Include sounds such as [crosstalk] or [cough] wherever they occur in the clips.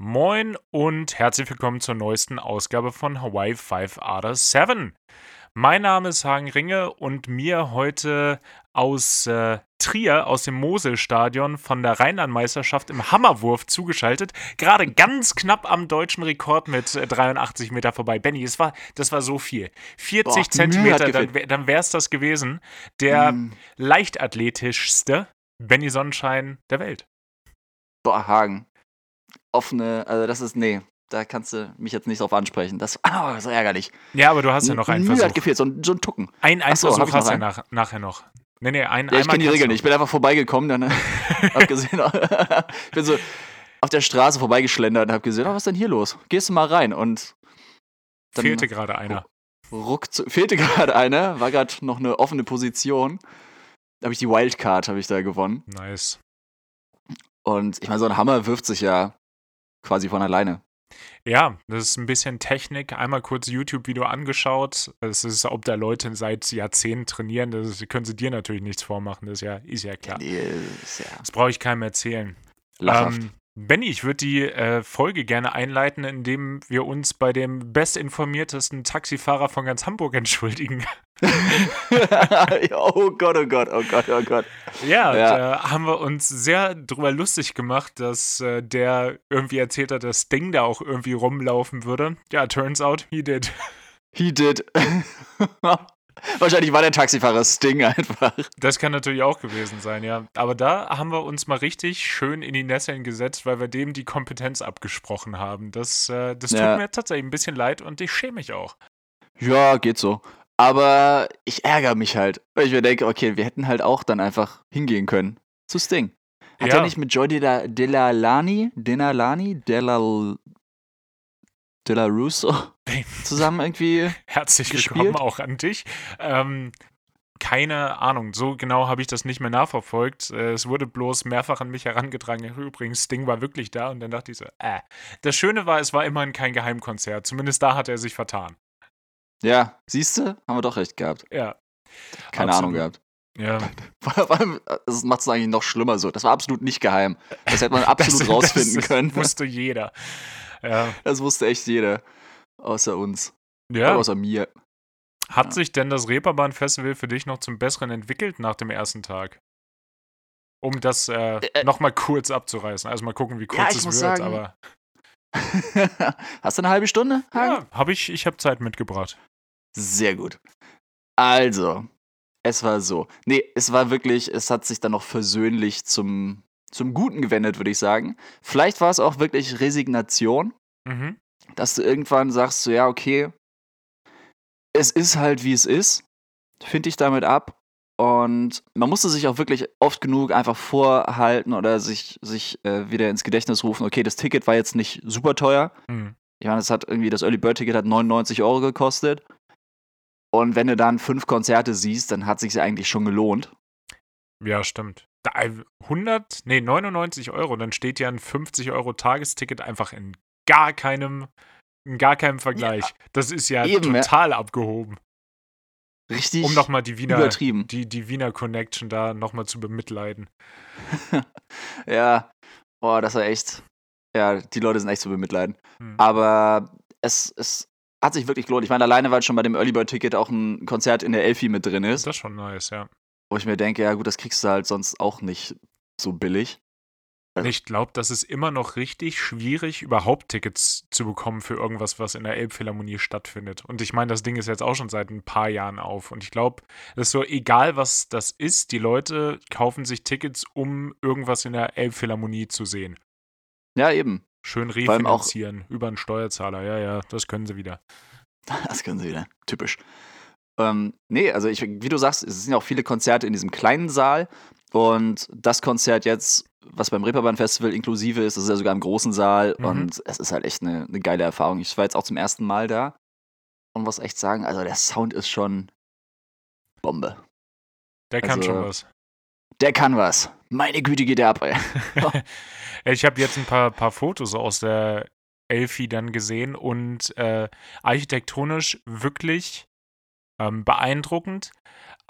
Moin und herzlich willkommen zur neuesten Ausgabe von Hawaii 5 Other 7. Mein Name ist Hagen Ringe und mir heute aus äh, Trier, aus dem Moselstadion von der Rheinlandmeisterschaft im Hammerwurf zugeschaltet. Gerade ganz knapp am deutschen Rekord mit äh, 83 Meter vorbei. Benny, das war, das war so viel. 40 Boah, Zentimeter, dann, dann wäre es das gewesen. Der Mm. leichtathletischste Benny Sonnenschein der Welt. Boah, Hagen. Offene, also das ist, nee, da kannst du mich jetzt nicht drauf ansprechen. Das ah, so ärgerlich. Ja, aber du hast ja noch einen Mühe hat Versuch. gefehlt, so ein, so ein Tucken. Ein, ein so, Versuch hast du nach, nachher noch. Nee, nee, ein, Ja, ich kenne die Regeln nicht. Ich bin einfach vorbeigekommen, dann [laughs] hab gesehen, [laughs] ich bin so auf der Straße vorbeigeschlendert und hab gesehen, oh, was ist denn hier los? Gehst du mal rein und dann Fehlte gerade einer. ruckzuck, fehlte gerade einer, war gerade noch eine offene Position. Da habe ich die Wildcard habe ich da gewonnen. Nice. Und ich meine, so ein Hammer wirft sich ja quasi von alleine. Ja, das ist ein bisschen Technik. Einmal kurz YouTube-Video angeschaut. Es ist, ob da Leute seit Jahrzehnten trainieren. Das ist, können sie dir natürlich nichts vormachen. Das ist ja, ist ja klar. Nee, ist ja Das brauche ich keinem erzählen. lachhaft. Ähm, Benny, ich würde die äh, Folge gerne einleiten, indem wir uns bei dem bestinformiertesten Taxifahrer von ganz Hamburg [laughs] entschuldigen. [laughs] oh Gott, oh Gott, oh Gott, oh Gott. Ja, Ja. da haben wir uns sehr drüber lustig gemacht, dass äh, der irgendwie erzählt hat, dass Ding da auch irgendwie rumlaufen würde. Ja, turns out, he did. He did. [laughs] Wahrscheinlich war der Taxifahrer Sting einfach. Das kann natürlich auch gewesen sein, ja. Aber da haben wir uns mal richtig schön in die Nesseln gesetzt, weil wir dem die Kompetenz abgesprochen haben. Das, äh, das tut Ja. mir tatsächlich ein bisschen leid und ich schäme mich auch. Ja, geht so. Aber ich ärgere mich halt, weil ich mir denke, okay, wir hätten halt auch dann einfach hingehen können zu Sting. Hat Ja. er nicht mit Joy Dela- Delalani, Denalani, Delal, Dela Russo [laughs] zusammen irgendwie? Herzlich Gespielt? willkommen auch an dich. Ähm, keine Ahnung, so genau habe ich das nicht mehr nachverfolgt. Äh, es wurde bloß mehrfach an mich herangetragen. Übrigens, Sting war wirklich da und dann dachte ich so, äh. Das Schöne war, es war immerhin kein Geheimkonzert. Zumindest da hat er sich vertan. Ja, siehst du? Haben wir doch recht gehabt. Ja. Keine Absolut. Ahnung gehabt. Ja. [laughs] Das macht es eigentlich noch schlimmer so. Das war absolut nicht geheim. Das hätte man [laughs] absolut Das- rausfinden das können. Wusste jeder. Ja. Das wusste echt jeder. Außer uns. ja. Außer mir. Hat Ja. sich denn das Reeperbahn-Festival für dich noch zum Besseren entwickelt nach dem ersten Tag? Um das äh, Äh, nochmal kurz abzureißen. Also mal gucken, wie kurz Ja, es wird. sagen, aber [laughs] Hast du eine halbe Stunde? Hagen? ja, habe ich, ich habe Zeit mitgebracht. Sehr gut. Also, es war so. Nee, es war wirklich, es hat sich dann noch versöhnlich zum, zum Guten gewendet, würde ich sagen. Vielleicht war es auch wirklich Resignation, Mhm. dass du irgendwann sagst, so, ja, okay, es ist halt wie es ist. Finde ich damit ab. Und man musste sich auch wirklich oft genug einfach vorhalten oder sich, sich äh, wieder ins Gedächtnis rufen, okay, das Ticket war jetzt nicht super teuer. Mhm. Ich meine, es hat irgendwie, das Early Bird Ticket hat 99 Euro gekostet. Und wenn du dann fünf Konzerte siehst, dann hat sich eigentlich schon gelohnt. Ja, stimmt. Da, 100, nee, 99 Euro, dann steht ja ein 50 Euro Tagesticket einfach in gar keinem, in gar keinem Vergleich. das ist ja eben, ja. total abgehoben. Richtig Um nochmal die Wiener, übertrieben. die, die Wiener Connection da nochmal zu bemitleiden. [laughs] Ja, boah, das war echt. Ja, die Leute sind echt zu bemitleiden. Hm. Aber es, es hat sich wirklich gelohnt. Ich meine, alleine, weil schon bei dem Early Bird Ticket auch ein Konzert in der Elfi mit drin ist, Das ist schon nice, ja. Wo ich mir denke, ja gut, das kriegst du halt sonst auch nicht so billig. Ich glaube, das ist immer noch richtig schwierig, überhaupt Tickets zu bekommen für irgendwas, was in der Elbphilharmonie stattfindet. Und ich meine, das Ding ist jetzt auch schon seit ein paar Jahren auf. Und ich glaube, es ist so, egal was das ist, die Leute kaufen sich Tickets, um irgendwas in der Elbphilharmonie zu sehen. Ja, eben. Schön refinanzieren über einen Steuerzahler. Ja, ja, das können sie wieder. [laughs] Das können sie wieder. Typisch. Ähm, nee, also ich, wie du sagst, es sind ja auch viele Konzerte in diesem kleinen Saal. Und das Konzert jetzt, was beim Reeperbahn Festival inklusive ist, das ist ja sogar im großen Saal. Mhm. Und es ist halt echt eine, eine geile Erfahrung. Ich war jetzt auch zum ersten Mal da. Und muss echt sagen, also der Sound ist schon Bombe. Der kann Also- schon was. Der kann was. Meine Güte geht der ab, ey. [laughs] ich habe jetzt ein paar, paar Fotos aus der Elfi dann gesehen und äh, architektonisch wirklich ähm, beeindruckend.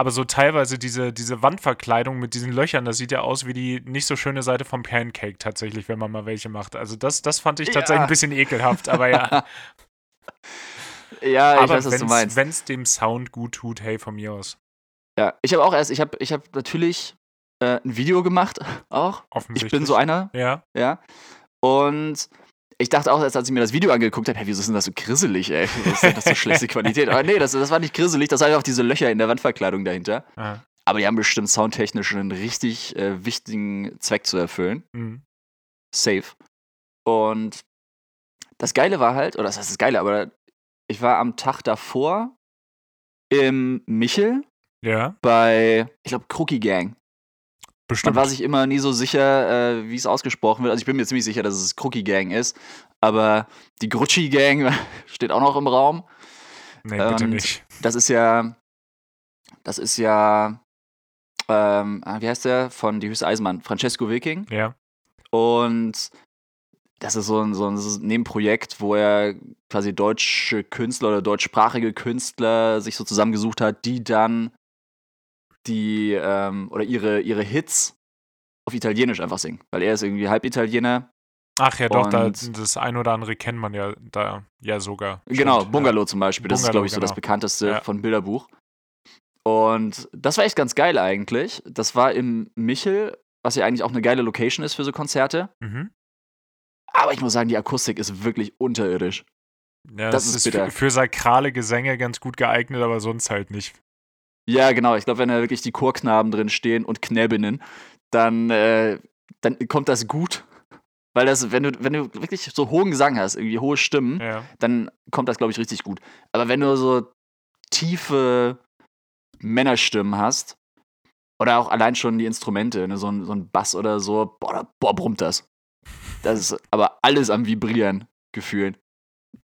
Aber so teilweise diese, diese Wandverkleidung mit diesen Löchern, das sieht ja aus wie die nicht so schöne Seite vom Pancake tatsächlich, wenn man mal welche macht. Also das, das fand ich tatsächlich Ja. ein bisschen ekelhaft, aber ja. [laughs] Ja, ich aber weiß, was du meinst. wenn es dem Sound gut tut, hey, von mir aus. Ja, ich habe auch erst, ich habe ich hab natürlich äh, ein Video gemacht, [laughs] auch. Ich Offensichtlich. bin so einer, Ja. ja. Und ich dachte auch als ich mir das Video angeguckt habe, hey, wieso ist denn das so grisselig, ey? Was ist denn das so schlechte [laughs] Qualität? Aber nee, das, das war nicht grisselig, das waren einfach diese Löcher in der Wandverkleidung dahinter. ja. Aber die haben bestimmt soundtechnisch einen richtig äh, wichtigen Zweck zu erfüllen. Mhm. Safe. Und das Geile war halt, oder das heißt das Geile, aber ich war am Tag davor im Michel ja, bei, ich glaube, Crookie Gang. Man bestimmt. war sich immer nie so sicher, äh, wie es ausgesprochen wird. Also ich bin mir ziemlich sicher, dass es Crookie Gang ist. Aber die Grutschi Gang [laughs] steht auch noch im Raum. nee, bitte und- nicht. Das ist ja, das ist ja, ähm, ah, wie heißt der? Von Die Höchste Eisenbahn, Francesco Wilking. Ja. Und das ist so ein, so ein Nebenprojekt, wo er quasi deutsche Künstler oder deutschsprachige Künstler sich so zusammengesucht hat, die dann die ähm, oder ihre, ihre Hits auf Italienisch einfach singen. Weil er ist irgendwie halb Italiener. Ach ja, doch, da, das ein oder andere kennt man ja da ja sogar. Genau, Stimmt, Bungalow zum Beispiel. Das ist, glaube ich, so das genau. bekannteste Ja. von Bilderbuch. Und das war echt ganz geil eigentlich. Das war im Michel, was ja eigentlich auch eine geile Location ist für so Konzerte. Ja. Mhm. Aber ich muss sagen, die Akustik ist wirklich unterirdisch. Ja, Das das, ist ist für, für sakrale Gesänge ganz gut geeignet, aber sonst halt nicht. Ja, genau. Ich glaube, wenn da wirklich die Chorknaben drin stehen und Knäbinnen, dann, äh, dann kommt das gut. Weil das, wenn du, wenn du wirklich so hohen Gesang hast, irgendwie hohe Stimmen, Ja. dann kommt das, glaube ich, richtig gut. Aber wenn du so tiefe Männerstimmen hast, oder auch allein schon die Instrumente, ne, so, ein, so ein Bass oder so, boah, da, boah, brummt das. Das ist aber alles am Vibrieren gefühlt.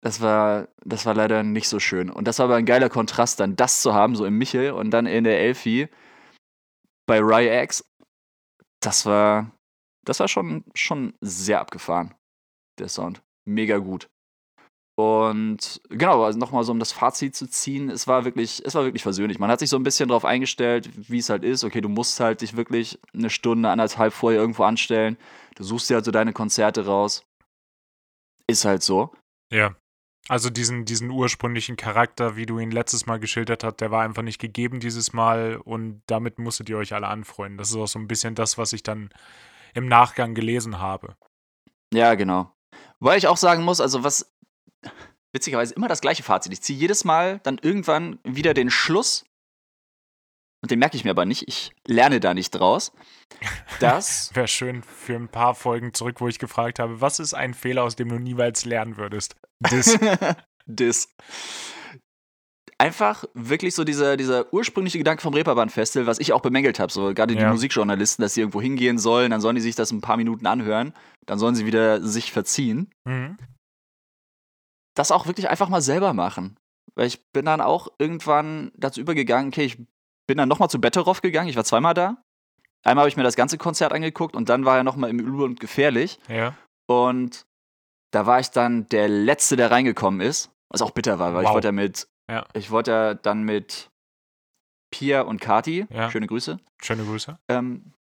Das war, das war leider nicht so schön. Und das war aber ein geiler Kontrast, dann das zu haben, so im Michel und dann in der Elfi bei Ryax. Das war, das war schon, schon sehr abgefahren, der Sound. Mega gut. Und genau, also nochmal so um das Fazit zu ziehen, es war wirklich, es war wirklich versöhnlich. Man hat sich so ein bisschen darauf eingestellt, wie es halt ist. Okay, du musst halt dich wirklich eine Stunde, anderthalb vorher irgendwo anstellen. Du suchst dir halt so deine Konzerte raus. Ist halt so. Ja. Also diesen, diesen ursprünglichen Charakter, wie du ihn letztes Mal geschildert hast, der war einfach nicht gegeben dieses Mal und damit musstet ihr euch alle anfreunden. Das ist auch so ein bisschen das, was ich dann im Nachgang gelesen habe. Ja, genau. Weil ich auch sagen muss, also was witzigerweise immer das gleiche Fazit. Ich ziehe jedes Mal dann irgendwann wieder den Schluss, und den merke ich mir aber nicht, ich lerne da nicht draus, [laughs] dass Wäre schön für ein paar Folgen zurück, wo ich gefragt habe, was ist ein Fehler, aus dem du niemals lernen würdest? Das. [laughs] das einfach wirklich so dieser, dieser ursprüngliche Gedanke vom Reeperbahn-Festival, was ich auch bemängelt habe, so gerade die Ja. Musikjournalisten, dass sie irgendwo hingehen sollen, dann sollen die sich das ein paar Minuten anhören, dann sollen sie wieder sich verziehen. Mhm. das auch wirklich einfach mal selber machen. Weil ich bin dann auch irgendwann dazu übergegangen, okay, ich bin dann nochmal zu Betteroff gegangen, ich war zweimal da. Einmal habe ich mir das ganze Konzert angeguckt und dann war er nochmal im Übel und gefährlich. Ja. Und da war ich dann der Letzte, der reingekommen ist. Was auch bitter war, weil ich Wow. wollte ja mit, Ja. ich wollte ja dann mit Pia und Kati, Ja. schöne Grüße, Schöne Grüße. ähm,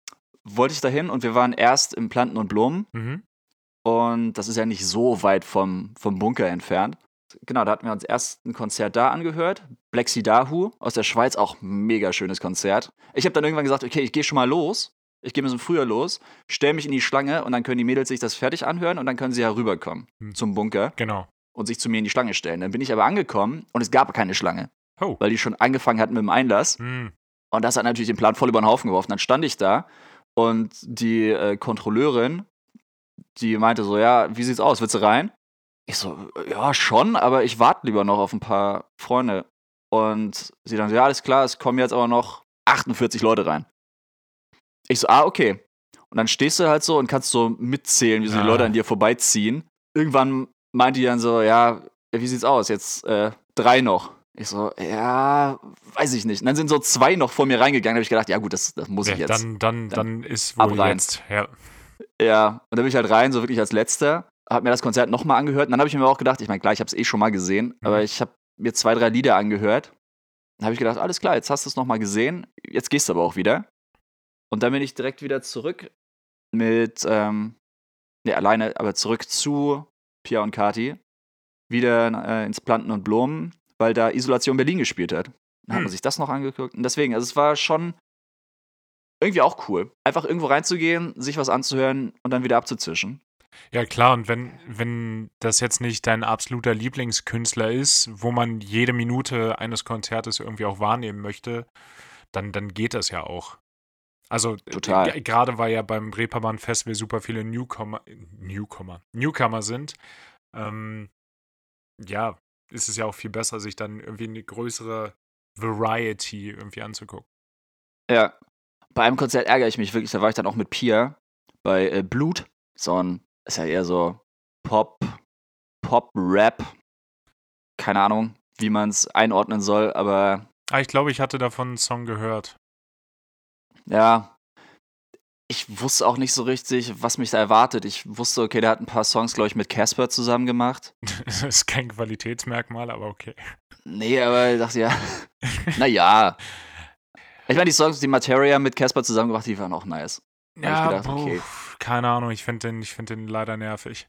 wollte ich dahin und wir waren erst im Planten und Blumen Mhm. und das ist ja nicht so weit vom, vom Bunker entfernt. Genau, da hatten wir uns erst ein Konzert da angehört. Black Sea Dahu aus der Schweiz, auch mega schönes Konzert. Ich habe dann irgendwann gesagt, okay, ich gehe schon mal los. Ich gehe ein bisschen früher los, stelle mich in die Schlange und dann können die Mädels sich das fertig anhören und dann können sie ja rüberkommen Hm. zum Bunker Genau. und sich zu mir in die Schlange stellen. Dann bin ich aber angekommen und es gab keine Schlange, Oh. weil die schon angefangen hatten mit dem Einlass. Mhm. Und das hat natürlich den Plan voll über den Haufen geworfen. Dann stand ich da und die äh, Kontrolleurin, die meinte so, ja, wie sieht's aus? Willst du rein? Ich so, ja, schon, aber ich warte lieber noch auf ein paar Freunde. Und sie dann so, ja, alles klar, es kommen jetzt aber noch 48 Leute rein. Ich so, ah, okay. Und dann stehst du halt so und kannst so mitzählen, wie so die Ah. Leute an dir vorbeiziehen. Irgendwann meint die dann so, ja, wie sieht's aus? Jetzt äh, drei noch. Ich so, ja, weiß ich nicht. Und dann sind so zwei noch vor mir reingegangen. Da habe ich gedacht, ja gut, das, das muss ich Ja, jetzt. dann, dann, dann dann ist wohl rein. jetzt. Ja. Ja, und dann bin ich halt rein, so wirklich als Letzter. Hab mir das Konzert nochmal angehört. Und dann habe ich mir auch gedacht, ich meine, klar, ich habe es eh schon mal gesehen, Mhm. aber ich habe mir zwei, drei Lieder angehört. habe ich gedacht, alles klar, jetzt hast du es nochmal gesehen, jetzt gehst du aber auch wieder. Und dann bin ich direkt wieder zurück mit, ähm, ne, alleine, aber zurück zu Pia und Kati, wieder äh, ins Planten und Blumen, weil da Isolation Berlin gespielt hat. Dann hat man Hm. sich das noch angeguckt. Und deswegen, also es war schon irgendwie auch cool. Einfach irgendwo reinzugehen, sich was anzuhören und dann wieder abzuzischen. Ja, klar, und wenn, wenn das jetzt nicht dein absoluter Lieblingskünstler ist, wo man jede Minute eines Konzertes irgendwie auch wahrnehmen möchte, dann, dann geht das ja auch. Also äh, Total. gerade weil ja beim Reeperbahn Festival super viele Newcomer, Newcomer, Newcomer sind, ähm, ja, ist es ja auch viel besser, sich dann irgendwie eine größere Variety irgendwie anzugucken. Ja. Bei einem Konzert ärgere ich mich wirklich, da war ich dann auch mit Pia bei äh, Blut. So ein, ist ja eher so Pop, Pop, Rap. Keine Ahnung, wie man es einordnen soll, aber Ah, ich glaube, ich hatte davon einen Song gehört. Ja. Ich wusste auch nicht so richtig, was mich da erwartet. Ich wusste, okay, der hat ein paar Songs, glaube ich, mit Casper zusammen gemacht. [laughs] Das ist kein Qualitätsmerkmal, aber okay. Nee, aber ich dachte ja, [laughs] naja. Ich meine, die Songs, die Materia mit Casper zusammen gemacht, die waren auch nice. Ja, gedacht, okay. puh, keine Ahnung, ich finde den, ich find den leider nervig.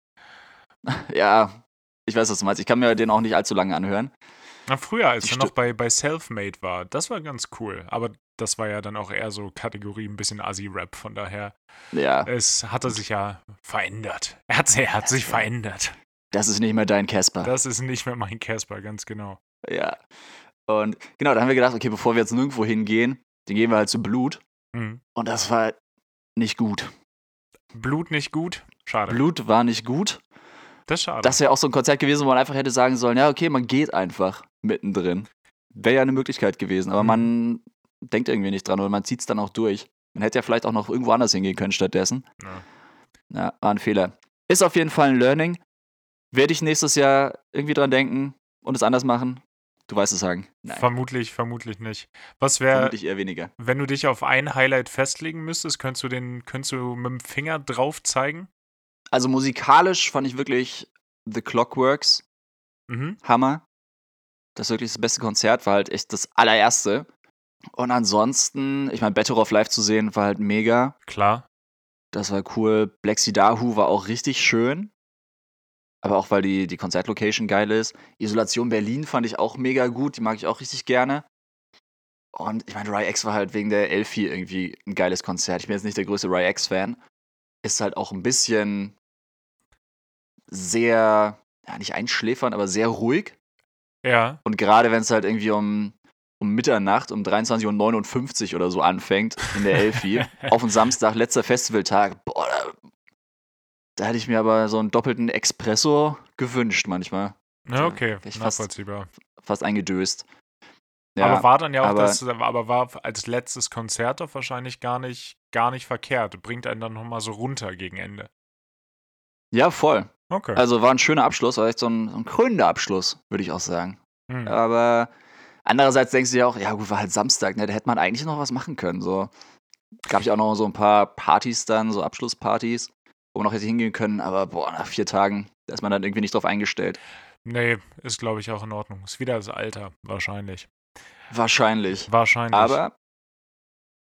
[laughs] Ja, ich weiß, was du meinst. Ich kann mir den auch nicht allzu lange anhören. Na, früher, als er noch bei, bei Selfmade war, das war ganz cool. Aber das war ja dann auch eher so Kategorie ein bisschen Assi-Rap, von daher. Ja, Es hatte sich ja verändert. Er hat, er hat sich verändert. das ist nicht mehr dein Casper. Das ist nicht mehr mein Casper, ganz genau. Ja. Und genau, da haben wir gedacht, okay, bevor wir jetzt nirgendwo hingehen, dann gehen wir halt zu Blut. Hm. Und das war nicht gut. Blut nicht gut? Schade. Blut war nicht gut. das ist schade. Das wäre auch so ein Konzert gewesen, wo man einfach hätte sagen sollen, ja, okay, man geht einfach mittendrin. Wäre ja eine Möglichkeit gewesen, aber Mhm. man denkt irgendwie nicht dran oder man zieht es dann auch durch. Man hätte ja vielleicht auch noch irgendwo anders hingehen können stattdessen. Ja. Ja, war ein Fehler. Ist auf jeden Fall ein Learning. Werde ich nächstes Jahr irgendwie dran denken und es anders machen? Du weißt es sagen. Nein, Vermutlich, vermutlich nicht. Was wäre, vermutlich eher weniger. wenn du dich auf ein Highlight festlegen müsstest, könntest du den, könntest du mit dem Finger drauf zeigen? Also musikalisch fand ich wirklich The Clockworks Mhm. Hammer. Das ist wirklich das beste Konzert, war halt echt das allererste. Und ansonsten, ich meine, Better of Life zu sehen, war halt mega. Klar. Das war cool. Black Dahu war auch richtig schön. Aber auch, weil die, die Konzertlocation geil ist. Isolation Berlin fand ich auch mega gut. Die mag ich auch richtig gerne. Und ich meine, Ry X war halt wegen der Elfie irgendwie ein geiles Konzert. Ich bin jetzt nicht der größte Ry X-Fan. Ist halt auch ein bisschen sehr, ja, nicht einschläfern, aber sehr ruhig. Ja. Und gerade wenn es halt irgendwie um, um Mitternacht, um 23.59 Uhr oder so anfängt, in der Elfi, [laughs] auf einen Samstag, letzter Festivaltag, boah, da, da hätte ich mir aber so einen doppelten Espresso gewünscht manchmal. Ja, okay. ich fast- Nachvollziehbar. Fast eingedöst. Ja, aber war dann ja auch aber- das, aber war als letztes Konzert doch wahrscheinlich gar nicht, gar nicht verkehrt. Bringt einen dann nochmal so runter gegen Ende. ja, voll. Okay. Also war ein schöner Abschluss, war echt so ein, so ein krönender Abschluss, würde ich auch sagen. Hm. Aber andererseits denkst du dir auch, ja gut, war halt Samstag, ne? Da hätte man eigentlich noch was machen können. So gab ja auch noch so ein paar Partys dann, so Abschlusspartys, wo man noch hätte hingehen können, aber boah, nach vier Tagen, da ist man dann irgendwie nicht drauf eingestellt. Nee, ist glaube ich auch in Ordnung. Ist wieder das Alter, wahrscheinlich. Wahrscheinlich. Wahrscheinlich. Aber.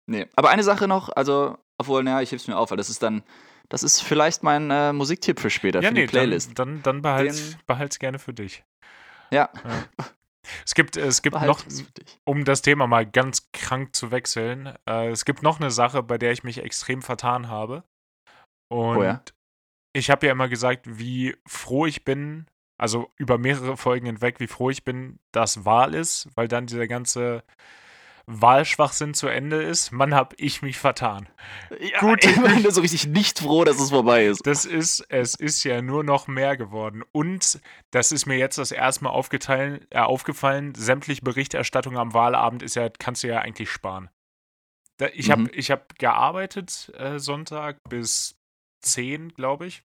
Nee. Aber eine Sache noch, also, obwohl, naja, ich heb's mir auf, weil das ist dann, das ist vielleicht mein äh, Musiktipp für später, ja, für nee, die Playlist. dann, dann, dann behalt's, Den- behalt's gerne für dich. Ja. [laughs] Es gibt, es gibt noch, um das Thema mal ganz krank zu wechseln, äh, es gibt noch eine Sache, bei der ich mich extrem vertan habe. Und Oh ja? ich habe ja immer gesagt, wie froh ich bin, also über mehrere Folgen hinweg, wie froh ich bin, dass Wahl ist, weil dann dieser ganze Wahlschwachsinn zu Ende ist. Mann, hab ich mich vertan. Ja, Gut. immerhin so richtig nicht froh, dass es vorbei ist. Das ist, es ist ja nur noch mehr geworden. Und das ist mir jetzt das erste Mal aufgeteilt, äh, aufgefallen, sämtliche Berichterstattung am Wahlabend ist ja, kannst du ja eigentlich sparen. Da, ich habe Mhm. ich hab gearbeitet äh, Sonntag bis 10, glaube ich.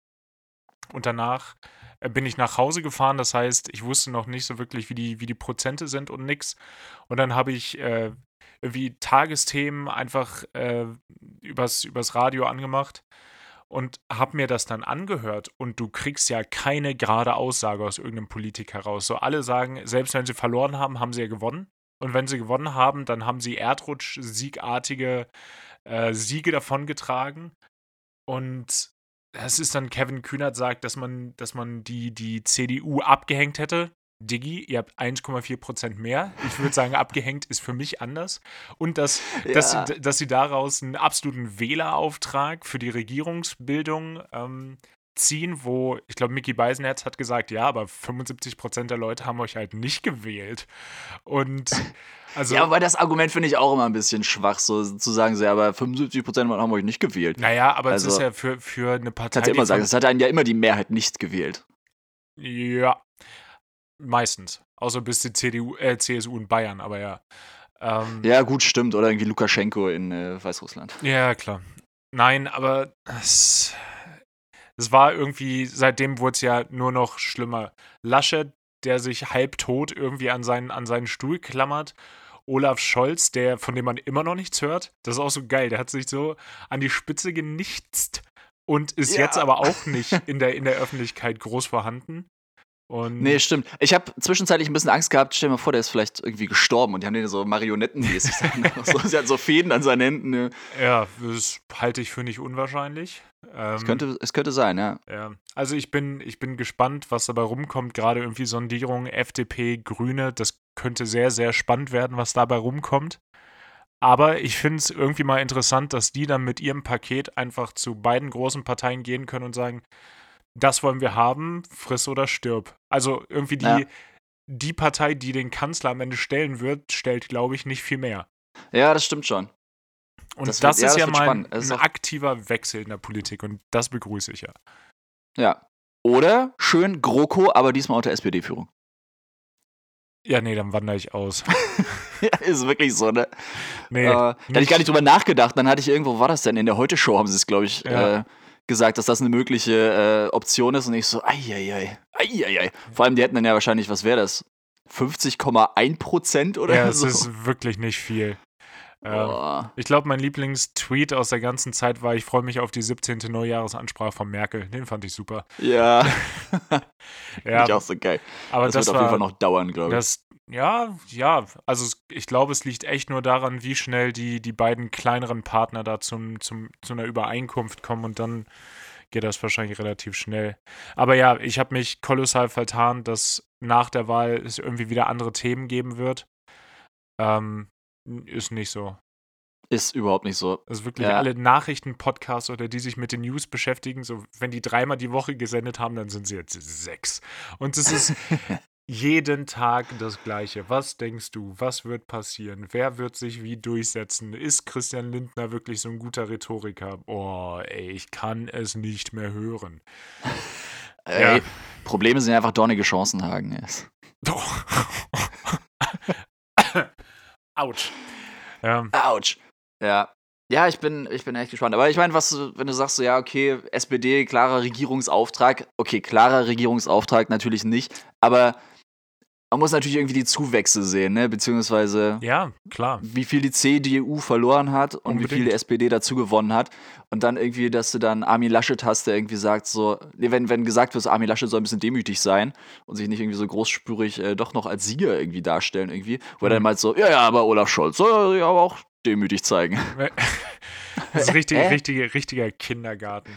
Und danach äh, bin ich nach Hause gefahren. Das heißt, ich wusste noch nicht so wirklich, wie die, wie die Prozente sind und nix. Und dann habe ich äh, irgendwie Tagesthemen einfach äh, übers, übers Radio angemacht und habe mir das dann angehört und du kriegst ja keine gerade Aussage aus irgendeinem Politiker raus. So alle sagen, selbst wenn sie verloren haben, haben sie ja gewonnen. Und wenn sie gewonnen haben, dann haben sie Erdrutsch-siegartige äh, Siege davongetragen. Und es ist dann Kevin Kühnert sagt, dass man, dass man die, die CDU abgehängt hätte. Diggi, ihr habt 1,4 Prozent mehr. Ich würde sagen, abgehängt ist für mich anders. Und dass, ja. dass, dass sie daraus einen absoluten Wählerauftrag für die Regierungsbildung ähm, ziehen, wo ich glaube, Mickey Beisenherz hat gesagt, ja, aber 75 Prozent der Leute haben euch halt nicht gewählt. Und [laughs] also. Ja, aber das Argument finde ich auch immer ein bisschen schwach, so zu sagen, so, ja, aber 75 Prozent haben euch nicht gewählt. Naja, aber also, es ist ja für, für eine Partei. Kannst ja immer sagen, es hat einen ja immer die Mehrheit nicht gewählt. Ja. Meistens. Außer bis die CDU, äh, CSU in Bayern, aber ja. Ähm, ja, gut, stimmt. Oder irgendwie Lukaschenko in äh, Weißrussland. Ja, klar. Nein, aber es, es war irgendwie, seitdem wurde es ja nur noch schlimmer. Laschet, der sich halbtot irgendwie an seinen, an seinen Stuhl klammert. Olaf Scholz, der, von dem man immer noch nichts hört. Das ist auch so geil. Der hat sich so an die Spitze genichtst und ist ja. jetzt aber auch nicht in der, in der Öffentlichkeit groß vorhanden. Und nee, stimmt. Ich habe zwischenzeitlich ein bisschen Angst gehabt. Stell dir mal vor, der ist vielleicht irgendwie gestorben und die haben den so marionettenmäßig. [laughs] so, sie hat so Fäden an seinen Händen. Ne? Ja, das halte ich für nicht unwahrscheinlich. Ähm, es, könnte, es könnte sein, ja. ja. Also ich bin, ich bin gespannt, was dabei rumkommt. Gerade irgendwie Sondierung, FDP, Grüne. Das könnte sehr, sehr spannend werden, was dabei rumkommt. Aber ich finde es irgendwie mal interessant, dass die dann mit ihrem Paket einfach zu beiden großen Parteien gehen können und sagen, das wollen wir haben, friss oder stirb. Also irgendwie die, ja. die Partei, die den Kanzler am Ende stellen wird, stellt, glaube ich, nicht viel mehr. Ja, das stimmt schon. Und das, das wird, ist ja, ja mal ein, ein aktiver Wechsel in der Politik und das begrüße ich ja. Ja. Oder schön GroKo, aber diesmal unter SPD-Führung. Ja, nee, dann wandere ich aus. [laughs] ja, ist wirklich so, ne? Nee. Äh, da hatte ich gar nicht drüber nachgedacht. Dann hatte ich irgendwo, war das denn? In der Heute-Show haben sie es, glaube ich, ja. äh, gesagt, dass das eine mögliche äh, Option ist und ich so, eieiei, eieiei. Vor allem, die hätten dann ja wahrscheinlich, was wäre das? 50,1 Prozent oder ja, [laughs] so? Ja, es ist wirklich nicht viel. Ähm, ich glaube, mein Lieblingstweet aus der ganzen Zeit war, ich freue mich auf die 17. Neujahresansprache von Merkel. Den fand ich super. Ja. [laughs] ja. ich auch so geil. Aber das, das wird auf jeden Fall noch dauern, glaube ich. Das, ja, ja. Also ich glaube, es liegt echt nur daran, wie schnell die, die beiden kleineren Partner da zum, zum, zu einer Übereinkunft kommen und dann geht das wahrscheinlich relativ schnell. Aber ja, ich habe mich kolossal vertan, dass nach der Wahl es irgendwie wieder andere Themen geben wird. Ähm, ist nicht so. Ist überhaupt nicht so. Also wirklich ja. alle Nachrichten-Podcasts oder die sich mit den News beschäftigen, so wenn die dreimal die Woche gesendet haben, dann sind sie jetzt sechs. Und es ist [laughs] jeden Tag das Gleiche. Was denkst du? Was wird passieren? Wer wird sich wie durchsetzen? Ist Christian Lindner wirklich so ein guter Rhetoriker? Oh, ey, ich kann es nicht mehr hören. [laughs] Ey, ja. Probleme sind einfach dornige Chancen, Hagen. Yes. Doch. [laughs] Autsch. Ja. Autsch. Ja. Ja, ich bin, ich bin echt gespannt. Aber ich meine, was, wenn du sagst, so, ja, okay, SPD, klarer Regierungsauftrag. Okay, klarer Regierungsauftrag natürlich nicht. Aber man muss natürlich irgendwie die Zuwächse sehen, ne? beziehungsweise ja, klar. wie viel die CDU verloren hat und Unbedingt. wie viel die SPD dazu gewonnen hat. Und dann irgendwie, dass du dann Armin Laschet hast, der irgendwie sagt, so, nee, wenn, wenn gesagt wird, Armin Laschet soll ein bisschen demütig sein und sich nicht irgendwie so großspürig äh, doch noch als Sieger irgendwie darstellen, irgendwie, wo mhm. er dann meint so, ja, ja, aber Olaf Scholz soll ja aber auch demütig zeigen. [laughs] das ist [laughs] richtig, richtige, richtiger Kindergarten.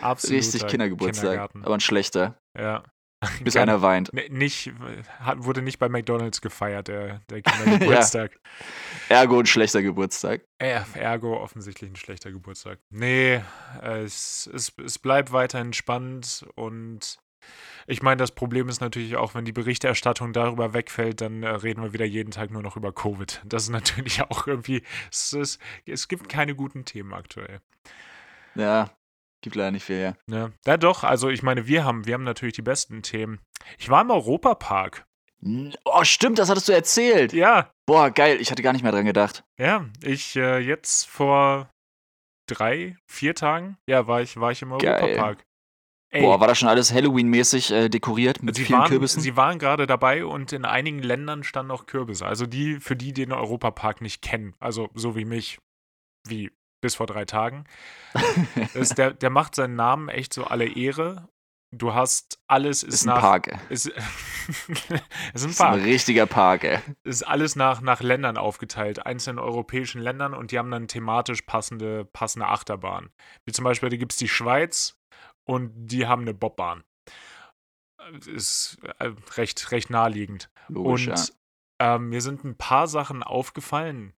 Absolut. Richtig Kindergeburtstag, aber ein schlechter. Ja. Bis Kein, einer weint. Nicht, hat, wurde nicht bei McDonalds gefeiert, der, der [laughs] Kindergeburtstag. ja. Ergo ein schlechter Geburtstag. ergo offensichtlich ein schlechter Geburtstag. Nee, es, es, es bleibt weiterhin spannend und ich meine, das Problem ist natürlich auch, wenn die Berichterstattung darüber wegfällt, dann äh, reden wir wieder jeden Tag nur noch über Covid. [laughs] Das ist natürlich [laughs] auch irgendwie, es, ist, es gibt keine guten Themen aktuell. Ja, Gibt leider nicht viel her. Ja. ja, doch. Also, ich meine, wir haben, wir haben natürlich die besten Themen. Ich war im Europapark. Oh, stimmt, das hattest du erzählt. Ja. Boah, geil. Ich hatte gar nicht mehr dran gedacht. Ja, ich äh, jetzt vor drei, vier Tagen, ja, war ich, war ich im Europapark. Ey. Boah, war das schon alles Halloween-mäßig äh, dekoriert mit sie vielen waren, Kürbissen? Sie waren gerade dabei und in einigen Ländern standen auch Kürbisse. Also die, für die, die den Europapark nicht kennen, also so wie mich, wie bis vor drei Tagen. [laughs] ist, der, der macht seinen Namen echt so alle Ehre. Du hast alles ist, Ist nach ein Park. ey. ist, [laughs] ist ein Ist ein Park. richtiger Park, ey. ist alles nach, nach Ländern aufgeteilt, einzelnen europäischen Ländern und die haben dann thematisch passende, passende Achterbahnen. Wie zum Beispiel, da gibt es die Schweiz und die haben eine Bobbahn. Ist äh, recht, recht naheliegend. Logisch, und ja. ähm, mir sind ein paar Sachen aufgefallen.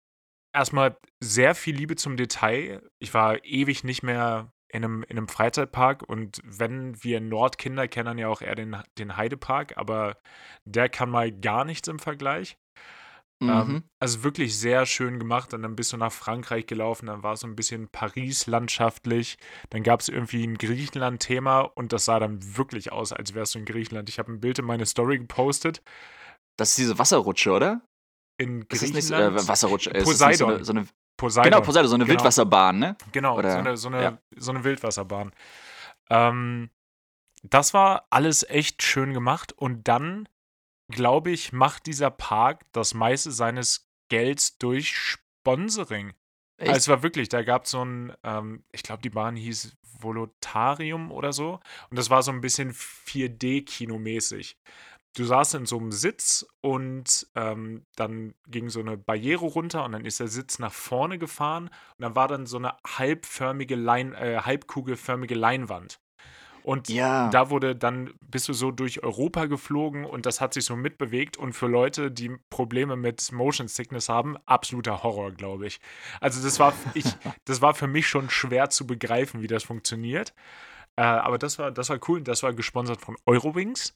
Erstmal sehr viel Liebe zum Detail. Ich war ewig nicht mehr in einem, in einem Freizeitpark und wenn wir Nordkinder kennen dann ja auch eher den, den Heidepark, aber der kann mal gar nichts im Vergleich. Mhm. Ähm, also wirklich sehr schön gemacht. Und dann bist du nach Frankreich gelaufen, dann war es so ein bisschen Paris landschaftlich. Dann gab es irgendwie ein Griechenland-Thema und das sah dann wirklich aus, als wärst du in Griechenland. Ich habe ein Bild in meine Story gepostet. das ist diese Wasserrutsche, oder? In Ist das nicht Griechenland. äh, Wasserrutsche? Ist das nicht so Poseidon. eine, so eine, Poseidon. genau, Poseidon, so eine Genau. Wildwasserbahn, ne? Genau, Oder- so, eine, so, eine, ja. so eine Wildwasserbahn. Ähm, das war alles echt schön gemacht. Und dann, glaube ich, macht dieser Park das meiste seines Gelds durch Sponsoring. Echt? Also es war wirklich, da gab es so ein, ähm, ich glaube, die Bahn hieß Volotarium oder so. Und das war so ein bisschen 4D-Kinomäßig. Du saßt in so einem Sitz und ähm, dann ging so eine Barriere runter und dann ist der Sitz nach vorne gefahren und dann war dann so eine halbförmige Lein, äh, halbkugelförmige Leinwand. Und ja. da wurde dann, bist du so durch Europa geflogen und das hat sich so mitbewegt und für Leute, die Probleme mit Motion Sickness haben, absoluter Horror, glaube ich. Also das war, ich, [laughs] das war für mich schon schwer zu begreifen, wie das funktioniert. Äh, aber das war, das war cool. Das war gesponsert von Eurowings.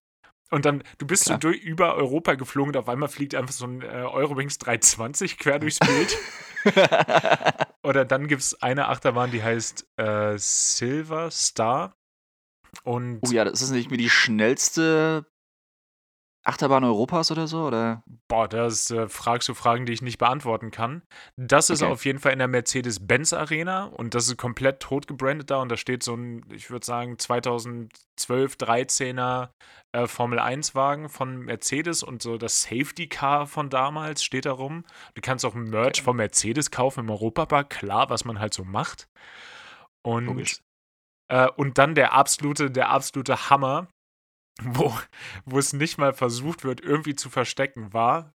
Und dann, du bist Klar. so durch, über Europa geflogen und auf einmal fliegt einfach so ein äh, Eurowings 320 quer durchs Bild. [laughs] Oder dann gibt es eine Achterbahn, die heißt äh, Silver Star. Und oh ja, das ist nicht mehr die schnellste Achterbahn Europas oder so, oder? Boah, das äh, fragst du Fragen, die ich nicht beantworten kann. Das ist Okay. auf jeden Fall in der Mercedes-Benz Arena und das ist komplett tot gebrandet da und da steht so ein, ich würde sagen, 2012, 13er äh, Formel 1 Wagen von Mercedes und so das Safety Car von damals steht da rum. Du kannst auch Merch Okay. von Mercedes kaufen im Europapark, klar, was man halt so macht. Und äh, und dann der absolute, der absolute Hammer, wo, wo es nicht mal versucht wird, irgendwie zu verstecken, war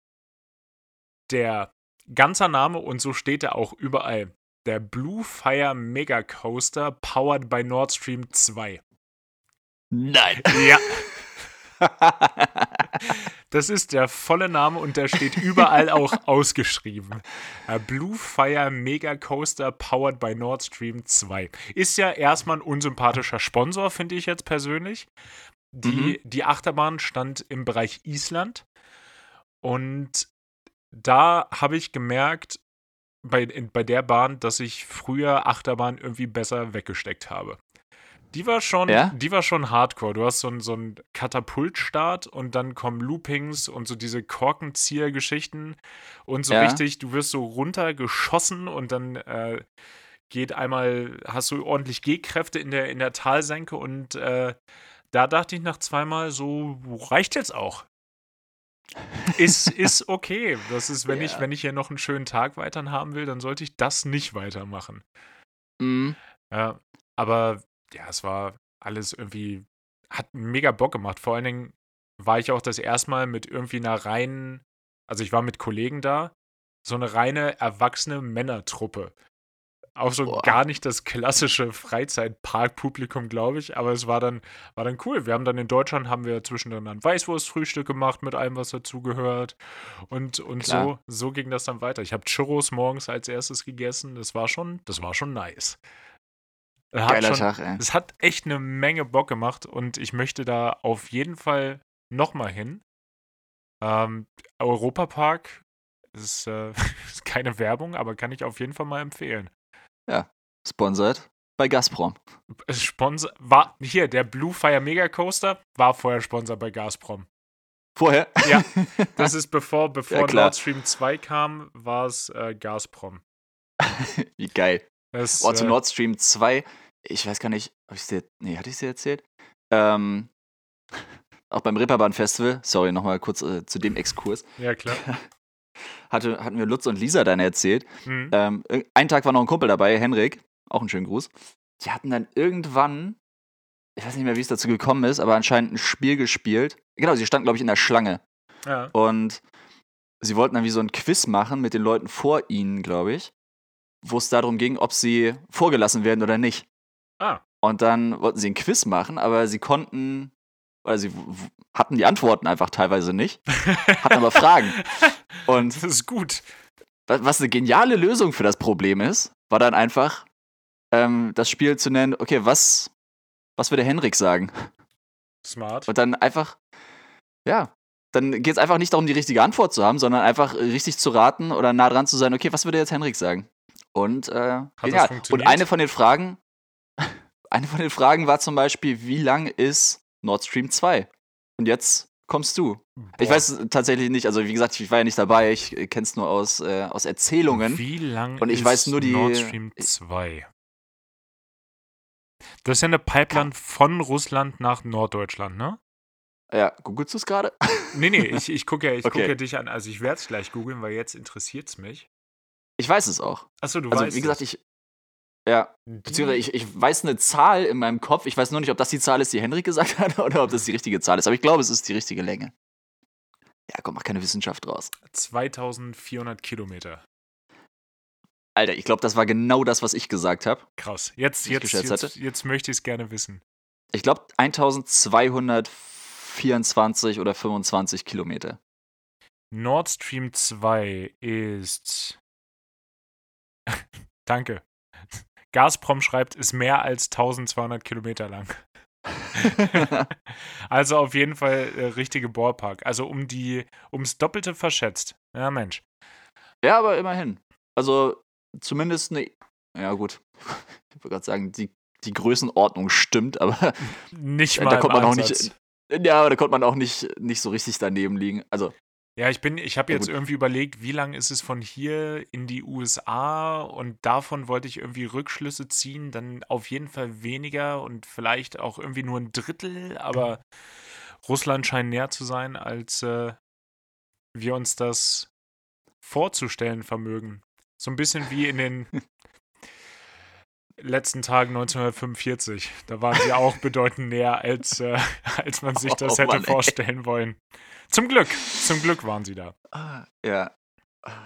der ganzer Name und so steht er auch überall. Der Blue Fire Mega Coaster powered by Nord Stream 2. Nein. Ja, [laughs] das ist der volle Name und der steht überall auch [laughs] ausgeschrieben. Blue Fire Mega Coaster powered by Nord Stream 2. Ist ja erstmal ein unsympathischer Sponsor, finde ich jetzt persönlich. Die, die Achterbahn stand im Bereich Island und da habe ich gemerkt, bei, in, bei der Bahn, dass ich früher Achterbahn irgendwie besser weggesteckt habe. Die war schon, Ja? die war schon hardcore. Du hast so einen so einen Katapultstart und dann kommen Loopings und so diese Korkenzieher-Geschichten und so Ja. richtig, du wirst so runtergeschossen und dann äh, geht einmal, hast du ordentlich G-Kräfte in der, in der Talsenke und äh, da dachte ich nach zweimal so, reicht jetzt auch. Ist, [laughs] ist okay. Das ist, wenn ich, Ja. wenn ich hier noch einen schönen Tag weiter haben will, dann sollte ich das nicht weitermachen. Mhm. Ja, aber ja, es war alles irgendwie, hat mega Bock gemacht. Vor allen Dingen war ich auch das erste Mal mit irgendwie einer reinen, also ich war mit Kollegen da, so eine reine erwachsene Männertruppe. Auch so Boah. gar nicht das klassische Freizeitparkpublikum, glaube ich, aber es war dann, war dann cool. Wir haben dann in Deutschland haben wir zwischendrin dann Weißwurstfrühstück gemacht mit allem, was dazugehört. Und, und so, Klar. so ging das dann weiter. Ich habe Churros morgens als erstes gegessen. Das war schon, das war schon nice. Hat Geiler schon, Tag, ey. es hat echt eine Menge Bock gemacht und ich möchte da auf jeden Fall nochmal hin. Ähm, Europapark ist, äh, [laughs] ist keine Werbung, aber kann ich auf jeden Fall mal empfehlen. Sponsored bei Gazprom. Sponsor war hier der Blue Fire Mega Coaster war vorher Sponsor bei Gazprom. Vorher? Ja, [laughs] Das ist bevor bevor Ja. Nord Stream 2 kam, war es äh, Gazprom. [laughs] Wie geil. Das, Oh, zu äh, Nord Stream 2, ich weiß gar nicht, ob ich dir, nee, hatte ich dir erzählt? Ähm, auch beim Reeperbahn Festival, sorry, nochmal kurz äh, zu dem Exkurs, ja klar. [laughs] hatte, hatten wir Lutz und Lisa dann erzählt. Mhm. Ähm, ir- einen Tag war noch ein Kumpel dabei, Henrik, auch einen schönen Gruß. Die hatten dann irgendwann ich weiß nicht mehr, wie es dazu gekommen ist, aber anscheinend ein Spiel gespielt. Genau, sie standen, glaube ich, in der Schlange. Ja. Und sie wollten dann wie so ein Quiz machen mit den Leuten vor ihnen, glaube ich, wo es darum ging, ob sie vorgelassen werden oder nicht. Ah. Und dann wollten sie ein Quiz machen, aber sie konnten, oder sie w- w- hatten die Antworten einfach teilweise nicht, [laughs] hatten aber Fragen. Und Das ist gut. wa- was eine geniale Lösung für das Problem ist, war dann einfach, ähm, das Spiel zu nennen, okay, was, was würde Henrik sagen? Smart. Und dann einfach, ja, dann geht es einfach nicht darum, die richtige Antwort zu haben, sondern einfach richtig zu raten oder nah dran zu sein, okay, was würde jetzt Henrik sagen? Und, äh, genial. Und eine von den Fragen, [laughs] eine von den Fragen war zum Beispiel, wie lang ist Nord Stream 2? Und jetzt kommst du. Ich Boah. weiß tatsächlich nicht, also wie gesagt, ich war ja nicht dabei, ich kenne es nur aus, äh, aus Erzählungen. Wie lang Und ich ist weiß nur die- Nord Stream 2? Das ist ja eine Pipeline von Russland nach Norddeutschland, ne? Ja, googelst du es gerade? [laughs] Nee, nee, ich, ich gucke ja, ich Okay. guck ja dich an. Also ich werde es gleich googeln, weil jetzt interessiert es mich. Ich weiß es auch. Achso, du Also weißt wie gesagt, es. ich, ja, Die- Beziehungsweise ich, ich weiß eine Zahl in meinem Kopf. Ich weiß nur nicht, ob das die Zahl ist, die Henrik gesagt hat, [laughs] oder ob das die richtige Zahl ist. Aber ich glaube, es ist die richtige Länge. Ja, komm, mach keine Wissenschaft draus. 2400 Kilometer. Alter, ich glaube, das war genau das, was ich gesagt habe. Krass. Jetzt, jetzt, jetzt, jetzt möchte ich es gerne wissen. Ich glaube, 1224 oder 25 Kilometer. Nord Stream 2 ist. [laughs] Danke. Gazprom schreibt, ist mehr als 1200 Kilometer lang. [laughs] also auf jeden Fall äh, richtige Ballpark. Also um die, ums Doppelte verschätzt. Ja, Mensch. ja, aber immerhin. Also zumindest eine. Ja, gut. [laughs] Ich wollte gerade sagen, die, die Größenordnung stimmt, aber Nicht Da mal kommt im man auch nicht- ja, aber da konnte man auch nicht, nicht so richtig daneben liegen. Also, Ja, ich bin, ich habe jetzt irgendwie überlegt, wie lang ist es von hier in die USA und davon wollte ich irgendwie Rückschlüsse ziehen, dann auf jeden Fall weniger und vielleicht auch irgendwie nur ein Drittel, aber Russland scheint näher zu sein, als äh, wir uns das vorzustellen vermögen. So ein bisschen wie in den [laughs] letzten Tagen 1945. Da waren sie auch bedeutend näher, als, äh, [laughs] als man sich das Oh, hätte Mann, vorstellen wollen. Zum Glück, zum Glück waren sie da. ah, ja.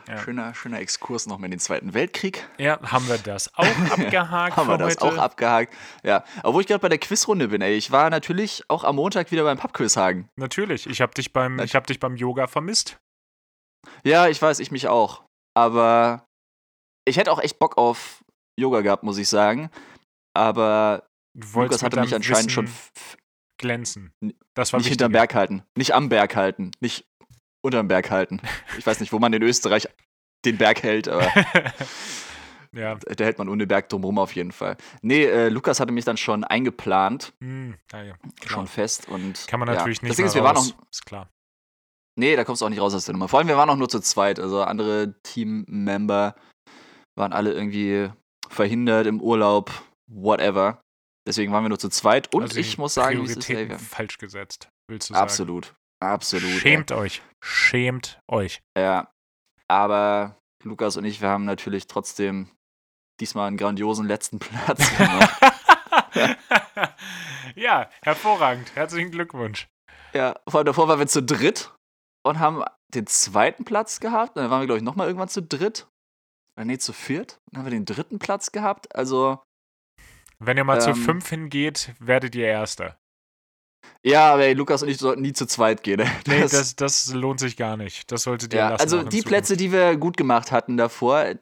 Ja. Schöner, schöner Exkurs nochmal in den Zweiten Weltkrieg. Ja, haben wir das auch [laughs] abgehakt Haben wir das heute? auch abgehakt. Ja, obwohl ich gerade bei der Quizrunde bin, ey. Ich war natürlich auch am Montag wieder beim Pubquiz Hagen. Natürlich. Ich habe dich beim, Nat- ich habe dich beim Yoga vermisst. Ja, ich weiß, ich mich auch. Aber ich hätte auch echt Bock auf Yoga gehabt, muss ich sagen. Aber Lukas hatte mich anscheinend Wissen schon glänzen. Das war nicht hinterm. Berg halten. Nicht am Berg halten. Nicht unterm Berg halten. Ich weiß nicht, wo man in Österreich den Berg hält, aber [laughs] ja. da hält man ohne Berg drumherum auf jeden Fall. Nee, äh, Lukas hatte mich dann schon eingeplant, Hm, ja, ja. Schon fest. Und Kann man natürlich nicht Das mehr ist, wir waren raus. noch, Ist klar. Nee, da kommst du auch nicht raus aus der Nummer. Vor allem, wir waren auch nur zu zweit. Also andere Team-Member waren alle irgendwie verhindert im Urlaub, whatever. Deswegen waren wir nur zu zweit. Und Also ich muss sagen, wie ist, falsch gesetzt, willst du sagen. absolut. Absolut. Schämt euch. Schämt euch. Ja. Aber Lukas und ich, wir haben natürlich trotzdem diesmal einen grandiosen letzten Platz gemacht. [laughs] ja, hervorragend. Herzlichen Glückwunsch. ja, vor davor waren wir zu dritt und haben den zweiten Platz gehabt. Dann waren wir, glaube ich, nochmal irgendwann zu dritt. Oder nee, zu viert. Dann haben wir den dritten Platz gehabt. Also, Wenn ihr mal zu Ähm. fünf hingeht, werdet ihr Erster. ja, aber ey, Lukas und ich sollten nie zu zweit gehen. Nee, das, das lohnt sich gar nicht. Das solltet ihr ja, lassen. also die Zukunft. Plätze, die wir gut gemacht hatten davor,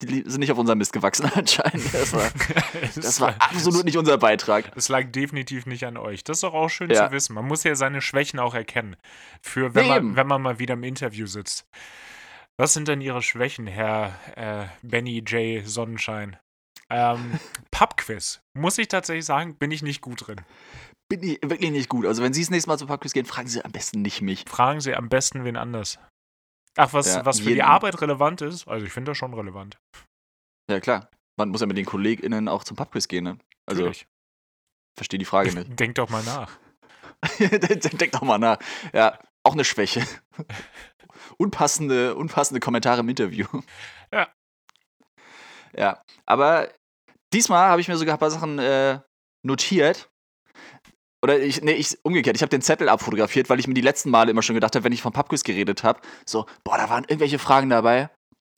die sind nicht auf unserem Mist gewachsen [laughs] anscheinend. Das war, [laughs] das war absolut nicht unser Beitrag. Es lag definitiv nicht an euch. Das ist doch auch schön Ja. zu wissen. Man muss ja seine Schwächen auch erkennen. Für wenn, Nee, man, wenn man mal wieder im Interview sitzt. Was sind denn Ihre Schwächen, Herr äh, Benny J. Sonnenschein? Ähm, [laughs] Pubquiz. Muss ich tatsächlich sagen, bin ich nicht gut drin. Bin ich wirklich nicht gut. Also, wenn Sie das nächste Mal zu Pubquiz gehen, fragen Sie am besten nicht mich. Fragen Sie am besten wen anders. Ach, was, Ja, was für die Arbeit relevant ist? Also ich finde das schon relevant. Ja, klar. Man muss ja mit den KollegInnen auch zum Pubquiz gehen, ne? Also, Natürlich. verstehe die Frage nicht. [laughs] Denk doch mal nach. [laughs] Denk doch mal nach. Ja, auch eine Schwäche. [laughs] unpassende, unpassende Kommentare im Interview. Ja. Ja, aber diesmal habe ich mir sogar ein paar Sachen äh, notiert, oder ich, nee, ich, umgekehrt, ich habe den Zettel abfotografiert, weil ich mir die letzten Male immer schon gedacht habe, wenn ich von Pubquiz geredet habe, so, boah, da waren irgendwelche Fragen dabei,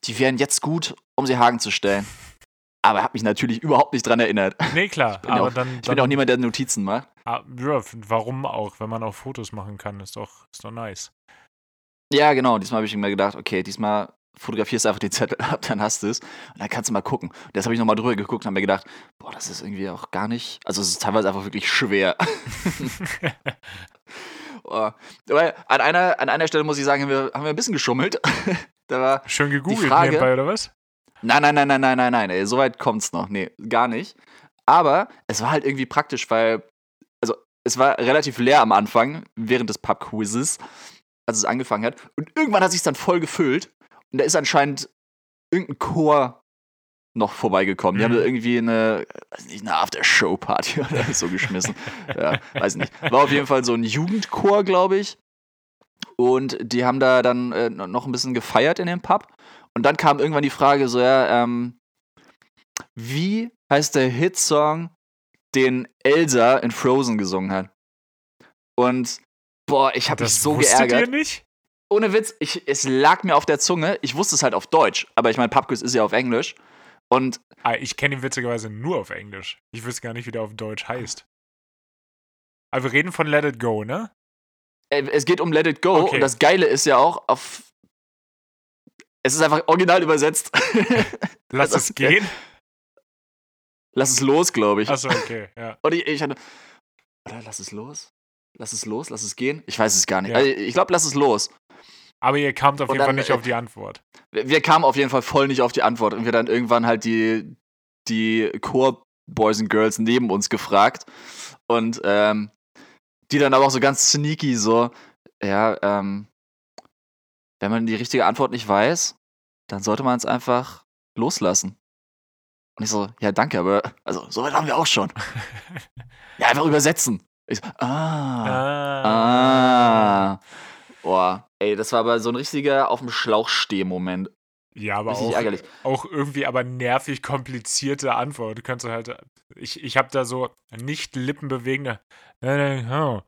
die wären jetzt gut, um sie Hagen zu stellen. Aber er hat mich natürlich überhaupt nicht dran erinnert. Nee, klar. Ich bin, aber auch, dann, ich dann, bin auch niemand, der Notizen macht. Ah, ja, warum auch? Wenn man auch Fotos machen kann, ist doch, ist doch nice. Ja, genau. Diesmal habe ich mir gedacht, okay, diesmal fotografierst du einfach den Zettel ab, dann hast du es. Und dann kannst du mal gucken. Und jetzt habe ich nochmal drüber geguckt und habe mir gedacht, boah, das ist irgendwie auch gar nicht. Also, es ist teilweise einfach wirklich schwer. [laughs] oh. An einer, an einer Stelle muss ich sagen, haben wir, haben wir ein bisschen geschummelt. [laughs] da war Schön gegoogelt Frage- nebenbei, oder was? Nein, nein, nein, nein, nein, nein, nein, ey, so weit kommt's noch. Nee, gar nicht. Aber es war halt irgendwie praktisch, weil, also es war relativ leer am Anfang, während des Pub-Quizzes, als es angefangen hat. Und irgendwann hat sich dann voll gefüllt. Und da ist anscheinend irgendein Chor noch vorbeigekommen. Die haben Mhm. da irgendwie eine, weiß nicht, eine After-Show-Party [laughs] oder so geschmissen. ja, weiß nicht. War auf jeden Fall so ein Jugendchor, glaube ich. Und die haben da dann äh, noch ein bisschen gefeiert in dem Pub. Und dann kam irgendwann die Frage so, ja, ähm, wie heißt der Hitsong, den Elsa in Frozen gesungen hat? Und boah, ich habe mich so geärgert. ihr nicht? Ohne Witz, ich, es lag mir auf der Zunge. Ich wusste es halt auf Deutsch, aber ich meine, Pubquiz ist ja auf Englisch. Und Ah, ich kenne ihn witzigerweise nur auf Englisch. Ich wüsste gar nicht, wie der auf Deutsch heißt. Aber wir reden von Let It Go, ne? äh, es geht um Let It Go. Okay. Und das Geile ist ja auch auf. Es ist einfach original übersetzt. [laughs] Lass Also, es [laughs] gehen. Lass es los, glaube ich. Achso, okay, ja. [laughs] Und ich, ich hatte. Oder lass es los? Lass es los, lass es gehen? Ich weiß es gar nicht. Ja. Also, ich glaube, lass es los. Aber ihr kamt auf Und jeden Fall dann, nicht äh, auf die Antwort. Wir, wir kamen auf jeden Fall voll nicht auf die Antwort. Und wir dann irgendwann halt die, die Chor-Boys and Girls neben uns gefragt. Und ähm, die dann aber auch so ganz sneaky so, ja, ähm, wenn man die richtige Antwort nicht weiß, dann sollte man es einfach loslassen. Und ich so, ja, danke, aber also, so weit haben wir auch schon. [laughs] Ja, einfach übersetzen. Ich so, ah. Ah. Boah, ey, das war aber so ein richtiger auf dem Schlauch steh Moment. Ja, aber Richtig auch, ärgerlich. auch irgendwie aber nervig komplizierte Antwort. Du kannst halt, ich, ich habe da so nicht lippenbewegende, äh, oh.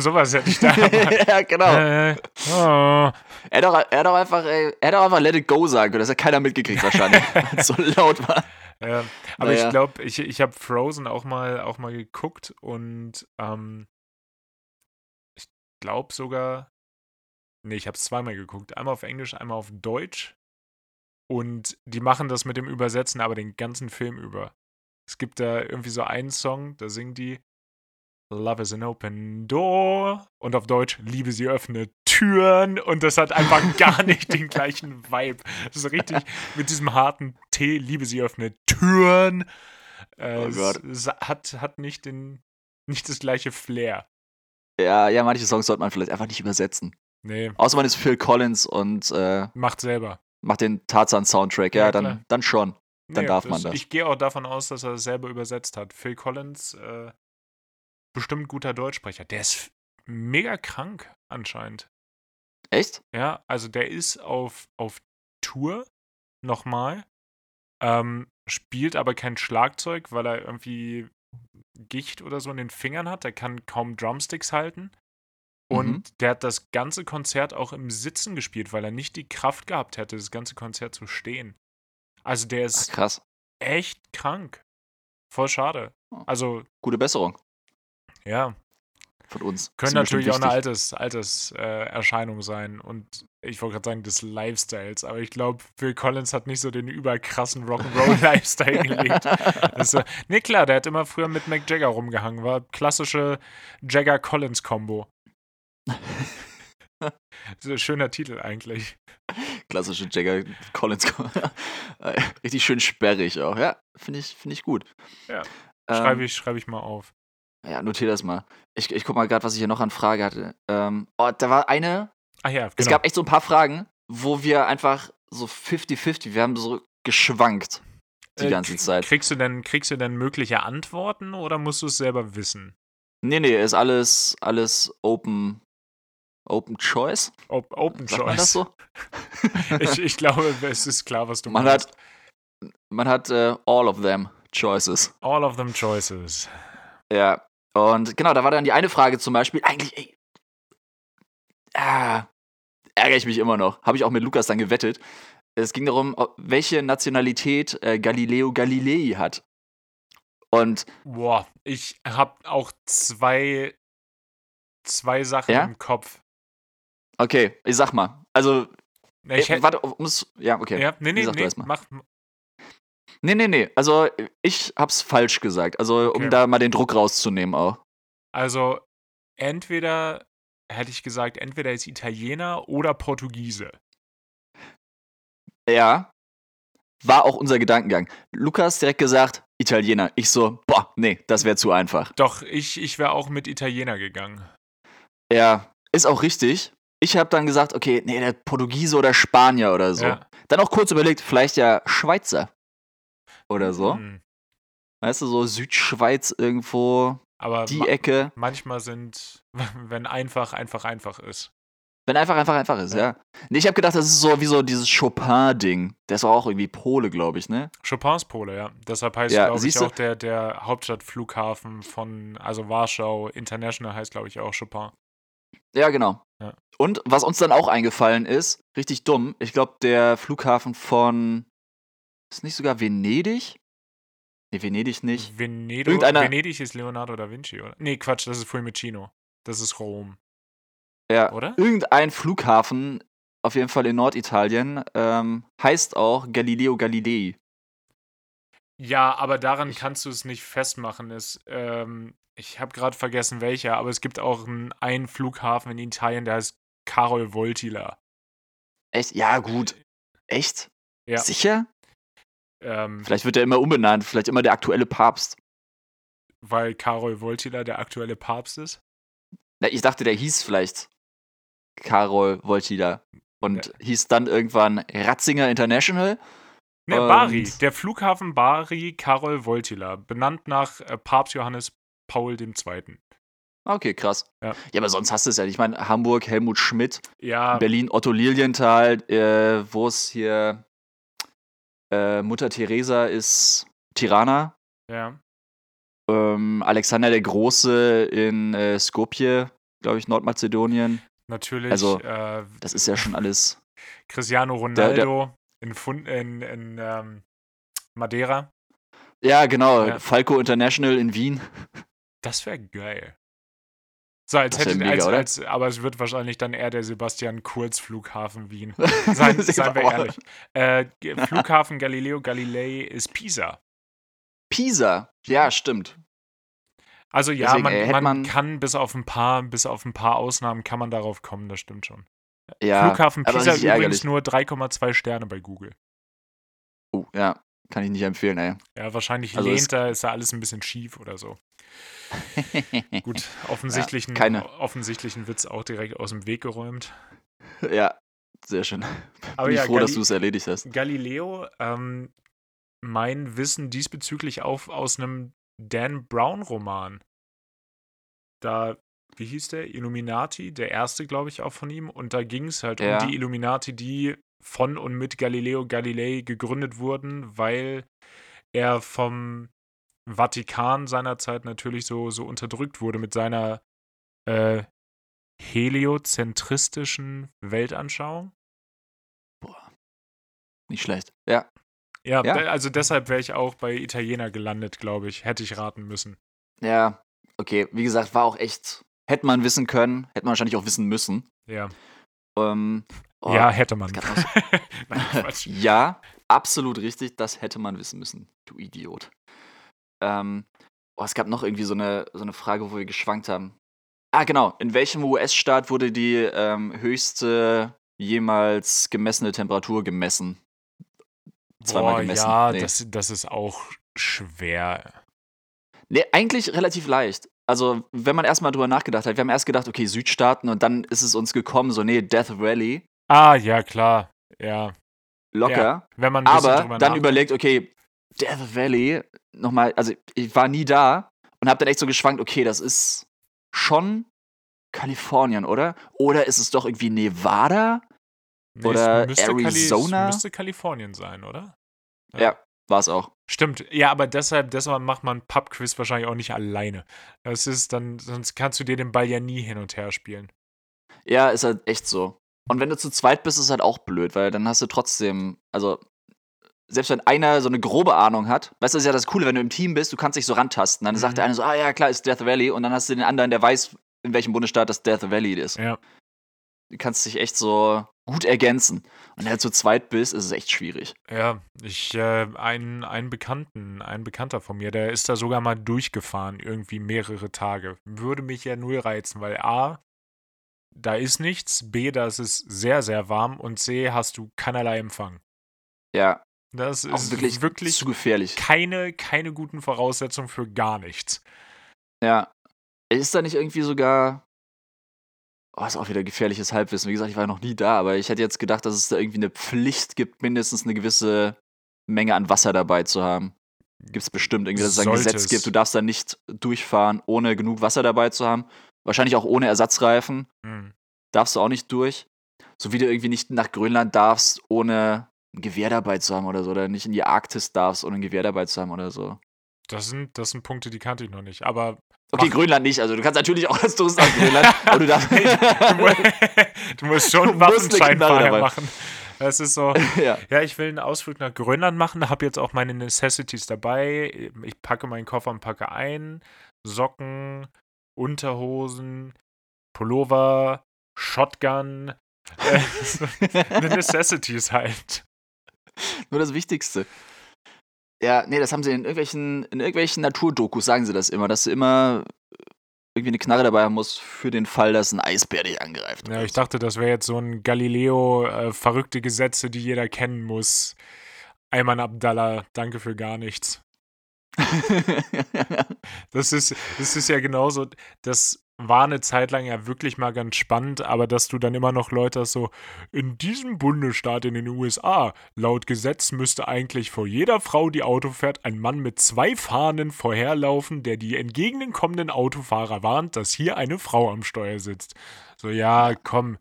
Sowas hätte ich da. [laughs] ja, genau. Äh, oh. Er hat doch, er doch einfach, ey, er doch einfach Let It Go sagen können. Das hat keiner mitgekriegt wahrscheinlich, [laughs] so laut war. Ähm, aber Naja. ich glaube, ich, ich habe Frozen auch mal, auch mal geguckt und ähm, ich glaube sogar, nee, ich habe es zweimal geguckt. Einmal auf Englisch, einmal auf Deutsch. Und die machen das mit dem Übersetzen aber den ganzen Film über. Es gibt da irgendwie so einen Song, da singen die Love is an open door und auf Deutsch Liebe sie öffnet Türen und das hat einfach [laughs] gar nicht den gleichen Vibe. Das ist richtig mit diesem harten T, Liebe sie öffnet Türen. Äh, Oh hat, hat nicht, den, nicht das gleiche Flair. Ja, ja, manche Songs sollte man vielleicht einfach nicht übersetzen. Nee, Außer man ist Phil Collins und äh, macht selber. macht den Tarzan-Soundtrack. Ja, Ja, dann, dann schon. Dann Nee, darf man das. Ich gehe auch davon aus, dass er es selber übersetzt hat. Phil Collins, äh, bestimmt guter Deutschsprecher. Der ist mega krank anscheinend. Echt? Ja, also der ist auf, auf Tour nochmal, ähm, spielt aber kein Schlagzeug, weil er irgendwie Gicht oder so in den Fingern hat. Der kann kaum Drumsticks halten. Und Mhm. der hat das ganze Konzert auch im Sitzen gespielt, weil er nicht die Kraft gehabt hätte, das ganze Konzert zu stehen. Also der Ach, ist krass. echt krank. Voll schade. Oh. Also, Gute Besserung ja, von uns. können natürlich auch eine wichtig. Alters, Alters, äh, Erscheinung sein und ich wollte gerade sagen des Lifestyles, aber ich glaube, Phil Collins hat nicht so den überkrassen Rock'n'Roll-Lifestyle [laughs] gelebt. [laughs] Also, nee, klar, der hat immer früher mit Mick Jagger rumgehangen, war klassische Jagger-Collins-Kombo. [laughs] schöner Titel eigentlich. Klassische Jagger Collins. Äh, Richtig schön sperrig auch. Ja, finde ich, find ich gut. Ja, Ähm, Schreibe ich, schreib ich mal auf. Ja, notier das mal. Ich, ich guck mal gerade, was ich hier noch an Frage hatte. Ähm, oh, da war eine. Ach ja, Es genau. gab echt so ein paar Fragen, wo wir einfach so 50-50, wir haben so geschwankt die Äh, ganze Zeit. Kriegst du, denn, kriegst du denn mögliche Antworten oder musst du es selber wissen? Nee, nee, ist alles, alles Open, Open Choice. Op Open Sagt man das Choice. so? [laughs] [laughs] ich, ich glaube, es ist klar, was du Man meinst. hat, man hat äh, all of them Choices. All of them choices. Ja. Und genau, da war dann die eine Frage zum Beispiel, eigentlich, ey, ah, ärgere ich mich immer noch. Habe ich auch mit Lukas dann gewettet. Es ging darum, welche Nationalität äh, Galileo Galilei hat. Und. Boah, ich habe auch zwei, zwei Sachen Ja? im Kopf. Okay, ich sag mal. Also, ich äh, hätt- warte, um's, ja, okay. ja, nee, nee, nee, mach. Nee, nee, nee. Also, ich hab's falsch gesagt. Also, Okay. um da mal den Druck rauszunehmen auch. Also, entweder, hätte ich gesagt, entweder ist Italiener oder Portugiese. Ja. War auch unser Gedankengang. Lukas direkt gesagt, Italiener. Ich so, boah, nee, das wäre zu einfach. Doch, ich, ich wäre auch mit Italiener gegangen. Ja, ist auch richtig. Ich habe dann gesagt, okay, nee, der Portugiese oder Spanier oder so. Ja. Dann auch kurz überlegt, vielleicht ja Schweizer. Oder so. Hm. Weißt du, so Südschweiz irgendwo, Aber die ma Ecke. manchmal sind, [laughs] wenn einfach, einfach, einfach ist. Wenn einfach, einfach, einfach ist, ja. Nee, ich habe gedacht, das ist so wie so dieses Chopin-Ding. Der ist auch irgendwie Pole, glaube ich, ne? Chopins Pole, ja. Deshalb heißt, Ja, glaube ich, auch der, der Hauptstadtflughafen von, also Warschau International heißt, glaube ich, auch Chopin. Ja, genau. Ja. Und was uns dann auch eingefallen ist, richtig dumm, ich glaube, der Flughafen von. Ist nicht sogar Venedig? Nee, Venedig nicht. Venedig, Irgendeiner- Venedig ist Leonardo da Vinci, oder? Nee, Quatsch, das ist Fiumicino. Das ist Rom, Ja, oder? irgendein Flughafen, auf jeden Fall in Norditalien, ähm, heißt auch Galileo Galilei. Ja, aber daran Ich- kannst du es nicht festmachen. Es, ähm, ich habe gerade vergessen, welcher, aber es gibt auch einen, einen Flughafen in Italien, der heißt Karol Wojtyla. Echt? Ja, gut. Echt? Ja. Sicher? Ähm, Vielleicht wird er immer umbenannt, vielleicht immer der aktuelle Papst. weil Karol Wojtyla der aktuelle Papst ist. Na, ich dachte, der hieß vielleicht Karol Wojtyla und hieß dann irgendwann Ratzinger International. Ne, Bari. Der Flughafen Bari Karol Wojtyla. Benannt nach äh, Papst Johannes Paul II. Okay, krass. Ja. Ja, aber sonst hast du es ja nicht. Ich meine, Hamburg, Helmut Schmidt, Ja, Berlin, Otto Lilienthal, äh, wo es hier äh, Mutter Teresa ist Tirana. ja. Ähm, Alexander der Große in äh, Skopje, glaube ich, Nordmazedonien. Natürlich. Also, äh, Das ist ja schon alles. Cristiano der- Ronaldo in, Fun in, in ähm, Madeira. Ja, genau. Ja. Falco International in Wien. Das wäre geil. So, als hätte, mega, als, als, aber es wird wahrscheinlich dann eher der Sebastian Kurz Flughafen Wien. [laughs] Seien, seien wir ehrlich. Äh, [laughs] Flughafen Galileo Galilei ist Pisa. Pisa. Ja, stimmt. Also ja, Deswegen, man, äh, man, man- kann bis auf ein paar, bis auf ein paar Ausnahmen kann man darauf kommen, das stimmt schon. Ja, Flughafen Pisa übrigens ärgerlich. nur 3,2 Sterne bei Google. Oh, ja, kann ich nicht empfehlen, ey. Ja, wahrscheinlich Also lehnt da, ist da alles ein bisschen schief oder so. Gut, [laughs] offensichtlichen, keine. offensichtlichen Witz auch direkt aus dem Weg geräumt. ja, sehr schön. Aber Bin ich ja, froh, dass Gali- du es erledigt hast. Galileo, ähm, mein Wissen diesbezüglich auch aus einem Dan Brown-Roman. Da, wie hieß der? Illuminati, der erste, glaube ich, auch von ihm. Und da ging es halt Ja. um die Illuminati, die von und mit Galileo Galilei gegründet wurden, weil er vom Vatikan seinerzeit natürlich so, so unterdrückt wurde mit seiner äh, heliozentristischen Weltanschauung. Nicht schlecht. Ja. Ja, Ja. also deshalb wäre ich auch bei Italiener gelandet, glaube ich. Hätte ich raten müssen. Ja, okay. Wie gesagt, war auch echt. Hätte man wissen können, hätte man wahrscheinlich auch wissen müssen. Ja, Ähm, oh, ja hätte man. [laughs] Nein. [laughs] Ja, absolut richtig. Das hätte man wissen müssen, du Idiot. Ähm, oh, es gab noch irgendwie so eine, so eine Frage, wo wir geschwankt haben. Ah, genau. In welchem US-Staat wurde die ähm, höchste jemals gemessene Temperatur gemessen? Zweimal Boah, gemessen. ja, Nee. das, das ist auch schwer. Nee, eigentlich relativ leicht. Also, wenn man erstmal drüber nachgedacht hat, wir haben erst gedacht, okay, Südstaaten und dann ist es uns gekommen, so, nee, Death Valley, Ah, ja, klar. Ja, locker. wenn man aber dann überlegt, okay, Death Valley, nochmal, also ich war nie da und hab dann echt so geschwankt, okay, das ist schon Kalifornien, oder? Oder ist es doch irgendwie Nevada? Nee, oder es müsste Kali- Arizona? es müsste Kalifornien sein, oder? Ja, war es auch. Stimmt, ja, aber deshalb, deshalb macht man Pub-Quiz wahrscheinlich auch nicht alleine. Das ist dann, sonst kannst du dir den Ball ja nie hin und her spielen. Ja, ist halt echt so. Und wenn du zu zweit bist, ist halt auch blöd, weil dann hast du trotzdem, also selbst wenn einer so eine grobe Ahnung hat, weißt du, das ist ja das Coole, wenn du im Team bist, du kannst dich so rantasten. Dann mhm. sagt der eine so, ah ja, klar, ist Death Valley. Und dann hast du den anderen, der weiß, in welchem Bundesstaat das Death Valley ist. Ja. Du kannst dich echt so gut ergänzen. Und wenn du zu zweit bist, ist es echt schwierig. Ja, ich, äh, ein, ein Bekannten, ein Bekannter von mir, der ist da sogar mal durchgefahren, irgendwie mehrere Tage. Würde mich ja null reizen, weil A, da ist nichts, B, da ist es sehr, sehr warm und C, hast du keinerlei Empfang. Ja. Das ist wirklich, wirklich zu gefährlich. Keine, keine guten Voraussetzungen für gar nichts. Ja. Ist da nicht irgendwie sogar. Oh, ist auch wieder gefährliches Halbwissen. Wie gesagt, ich war noch nie da, aber ich hätte jetzt gedacht, dass es da irgendwie eine Pflicht gibt, mindestens eine gewisse Menge an Wasser dabei zu haben. Gibt es bestimmt irgendwie, dass es ein Gesetz gibt, du darfst da nicht durchfahren, ohne genug Wasser dabei zu haben. Wahrscheinlich auch ohne Ersatzreifen. Mhm. Darfst du auch nicht durch. So wie du irgendwie nicht nach Grönland darfst, ohne Gewehr dabei zu haben oder so. Oder nicht in die Arktis darfst, ohne ein Gewehr dabei zu haben oder so. Das sind, das sind Punkte, die kannte ich noch nicht. Aber. Okay, Grönland nicht. Also du kannst natürlich auch als Tourist nach Grönland. aber du, darfst du, musst schon einen Waffenschein vorher machen. Das ist so, ja. ja. ich will einen Ausflug nach Grönland machen, habe jetzt auch meine Necessities dabei. Ich packe meinen Koffer und packe ein. Socken, Unterhosen, Pullover, Shotgun. Äh, Necessities halt. [laughs] Nur das Wichtigste. Ja, nee, das haben sie in irgendwelchen, in irgendwelchen Naturdokus, sagen sie das immer, dass du immer irgendwie eine Knarre dabei haben musst für den Fall, dass ein Eisbär dich angreift. Ja, ich dachte, das wäre jetzt so ein Galileo, äh, verrückte Gesetze, die jeder kennen muss. Ayman Abdallah, danke für gar nichts. [laughs] das, ist, das ist ja genauso, das war eine Zeit lang ja wirklich mal ganz spannend, aber dass du dann immer noch Leute hast, so, in diesem Bundesstaat in den USA, laut Gesetz müsste eigentlich vor jeder Frau, die Auto fährt, ein Mann mit zwei Fahnen vorherlaufen, der die entgegenkommenden Autofahrer warnt, dass hier eine Frau am Steuer sitzt. So, ja, komm.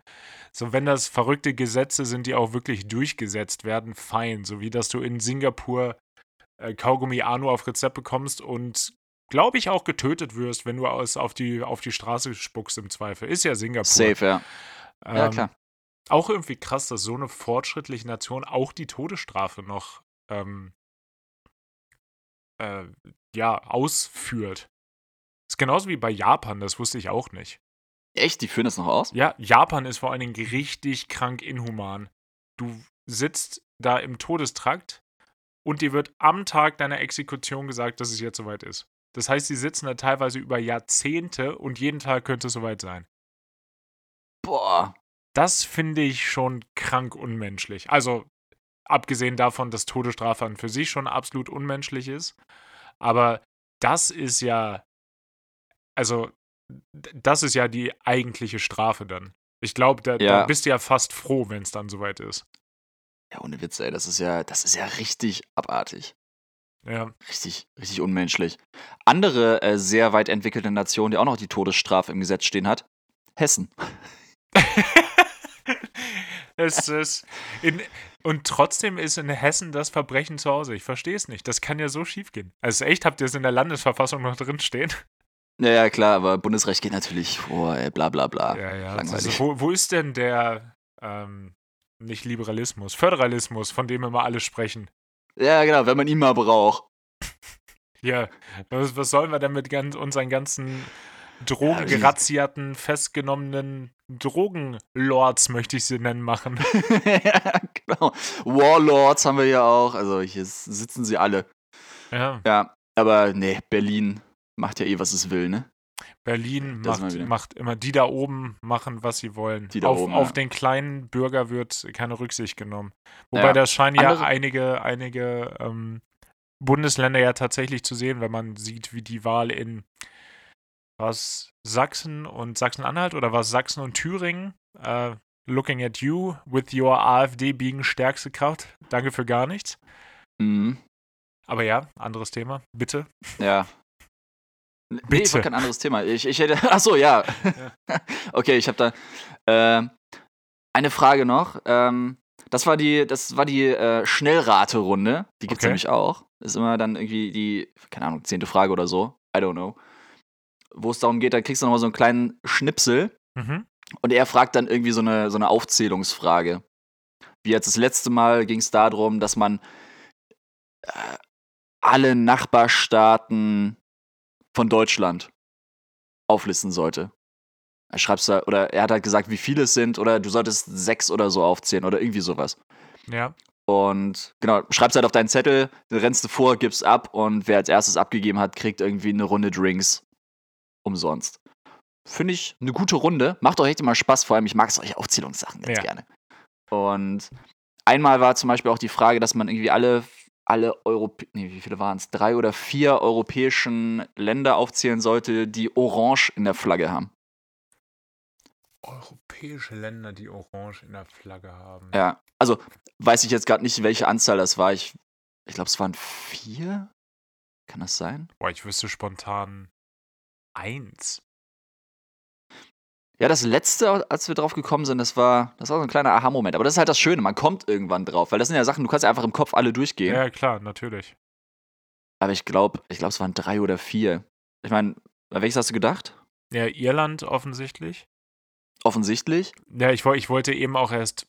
So, wenn das verrückte Gesetze sind, die auch wirklich durchgesetzt werden, fein. So wie dass du in Singapur äh, Kaugummi Anu auf Rezept bekommst und glaube ich, auch getötet wirst, wenn du es auf die, auf die Straße spuckst im Zweifel. Ist ja Singapur. Safe, ja. Ähm, ja, klar. Auch irgendwie krass, dass so eine fortschrittliche Nation auch die Todesstrafe noch ähm, äh, ja, ausführt. Ist genauso wie bei Japan, das wusste ich auch nicht. Echt? Die führen das noch aus? Ja, Japan ist vor allen Dingen richtig krank inhuman. Du sitzt da im Todestrakt und dir wird am Tag deiner Exekution gesagt, dass es jetzt soweit ist. Das heißt, sie sitzen da teilweise über Jahrzehnte und jeden Tag könnte es soweit sein. Boah. Das finde ich schon krank unmenschlich. Also, abgesehen davon, dass Todesstrafe an für sich schon absolut unmenschlich ist. Aber das ist ja. Also, das ist ja die eigentliche Strafe dann. Ich glaube, da, ja. da, bist du ja fast froh, wenn es dann soweit ist. Ja, ohne Witz, ey, das ist ja, das ist ja richtig abartig. Ja. Richtig, richtig unmenschlich. Andere äh, sehr weit entwickelte Nation, die auch noch die Todesstrafe im Gesetz stehen hat, Hessen. [laughs] es ist in, und trotzdem ist in Hessen das Verbrechen zu Hause. Ich verstehe es nicht. Das kann ja so schief gehen. Also echt, habt ihr es in der Landesverfassung noch drin stehen? Ja, ja, klar, aber Bundesrecht geht natürlich vor, ey, bla bla bla. Ja, ja. Langweilig. Also, wo, wo ist denn der, ähm, nicht Liberalismus, Föderalismus, von dem immer alle sprechen? Ja, genau, wenn man ihn mal braucht. [laughs] Ja, was, was sollen wir denn mit ganz, unseren ganzen drogengerazierten, ja, festgenommenen Drogenlords, möchte ich sie nennen, machen? [laughs] ja, genau. Warlords haben wir ja auch. Also hier sitzen sie alle. Ja. Ja, aber nee, Berlin macht ja eh, was es will, ne? Berlin macht, macht, immer, die da oben machen, was sie wollen. Die da auf, oben, auf ja. den kleinen Bürger wird keine Rücksicht genommen. Wobei ja. da scheinen ja einige, einige ähm, Bundesländer ja tatsächlich zu sehen, wenn man sieht, wie die Wahl in was Sachsen und Sachsen-Anhalt oder was Sachsen und Thüringen. Uh, looking at you with your AfD being stärkste Kraft. Danke für gar nichts. Mhm. Aber ja, anderes Thema. Bitte. Ja, Bitte. Nee, war kein anderes Thema. Ich, ich hätte. Achso, ja. ja. [laughs] okay, ich habe da äh, eine Frage noch. Ähm, Das war die, das war die äh, Schnellraterunde. Die gibt's Okay. nämlich auch. Ist immer dann irgendwie die, keine Ahnung, zehnte Frage oder so. I don't know. Wo es darum geht, da kriegst du nochmal so einen kleinen Schnipsel Mhm. und er fragt dann irgendwie so eine, so eine Aufzählungsfrage. Wie jetzt das letzte Mal ging es darum, dass man äh, alle Nachbarstaaten von Deutschland auflisten sollte. Er schreibst da, oder er hat halt gesagt, wie viele es sind, oder du solltest sechs oder so aufzählen oder irgendwie sowas. Ja. Und genau, schreibst halt auf deinen Zettel, dann rennst du vor, gibst ab und wer als erstes abgegeben hat, kriegt irgendwie eine Runde Drinks umsonst. Finde ich eine gute Runde. Macht auch echt immer Spaß, vor allem ich mag solche Aufzählungssachen ganz Ja. gerne. Und einmal war zum Beispiel auch die Frage, dass man irgendwie alle, alle Europä nee, wie viele waren es? Drei oder vier europäischen Länder aufzählen sollte, die Orange in der Flagge haben. Europäische Länder, die Orange in der Flagge haben. Ja, also weiß ich jetzt gerade nicht, welche Anzahl das war. Ich, ich glaube, es waren vier. Kann das sein? Boah, ich wüsste spontan eins. Ja, das letzte, als wir drauf gekommen sind, das war, das war so ein kleiner Aha-Moment. Aber das ist halt das Schöne, man kommt irgendwann drauf, weil das sind ja Sachen, du kannst ja einfach im Kopf alle durchgehen. Ja, klar, natürlich. Aber ich glaube, ich glaube, es waren drei oder vier. Ich meine, an welches hast du gedacht? Ja, Irland offensichtlich. Offensichtlich. Ja, ich, ich wollte eben auch erst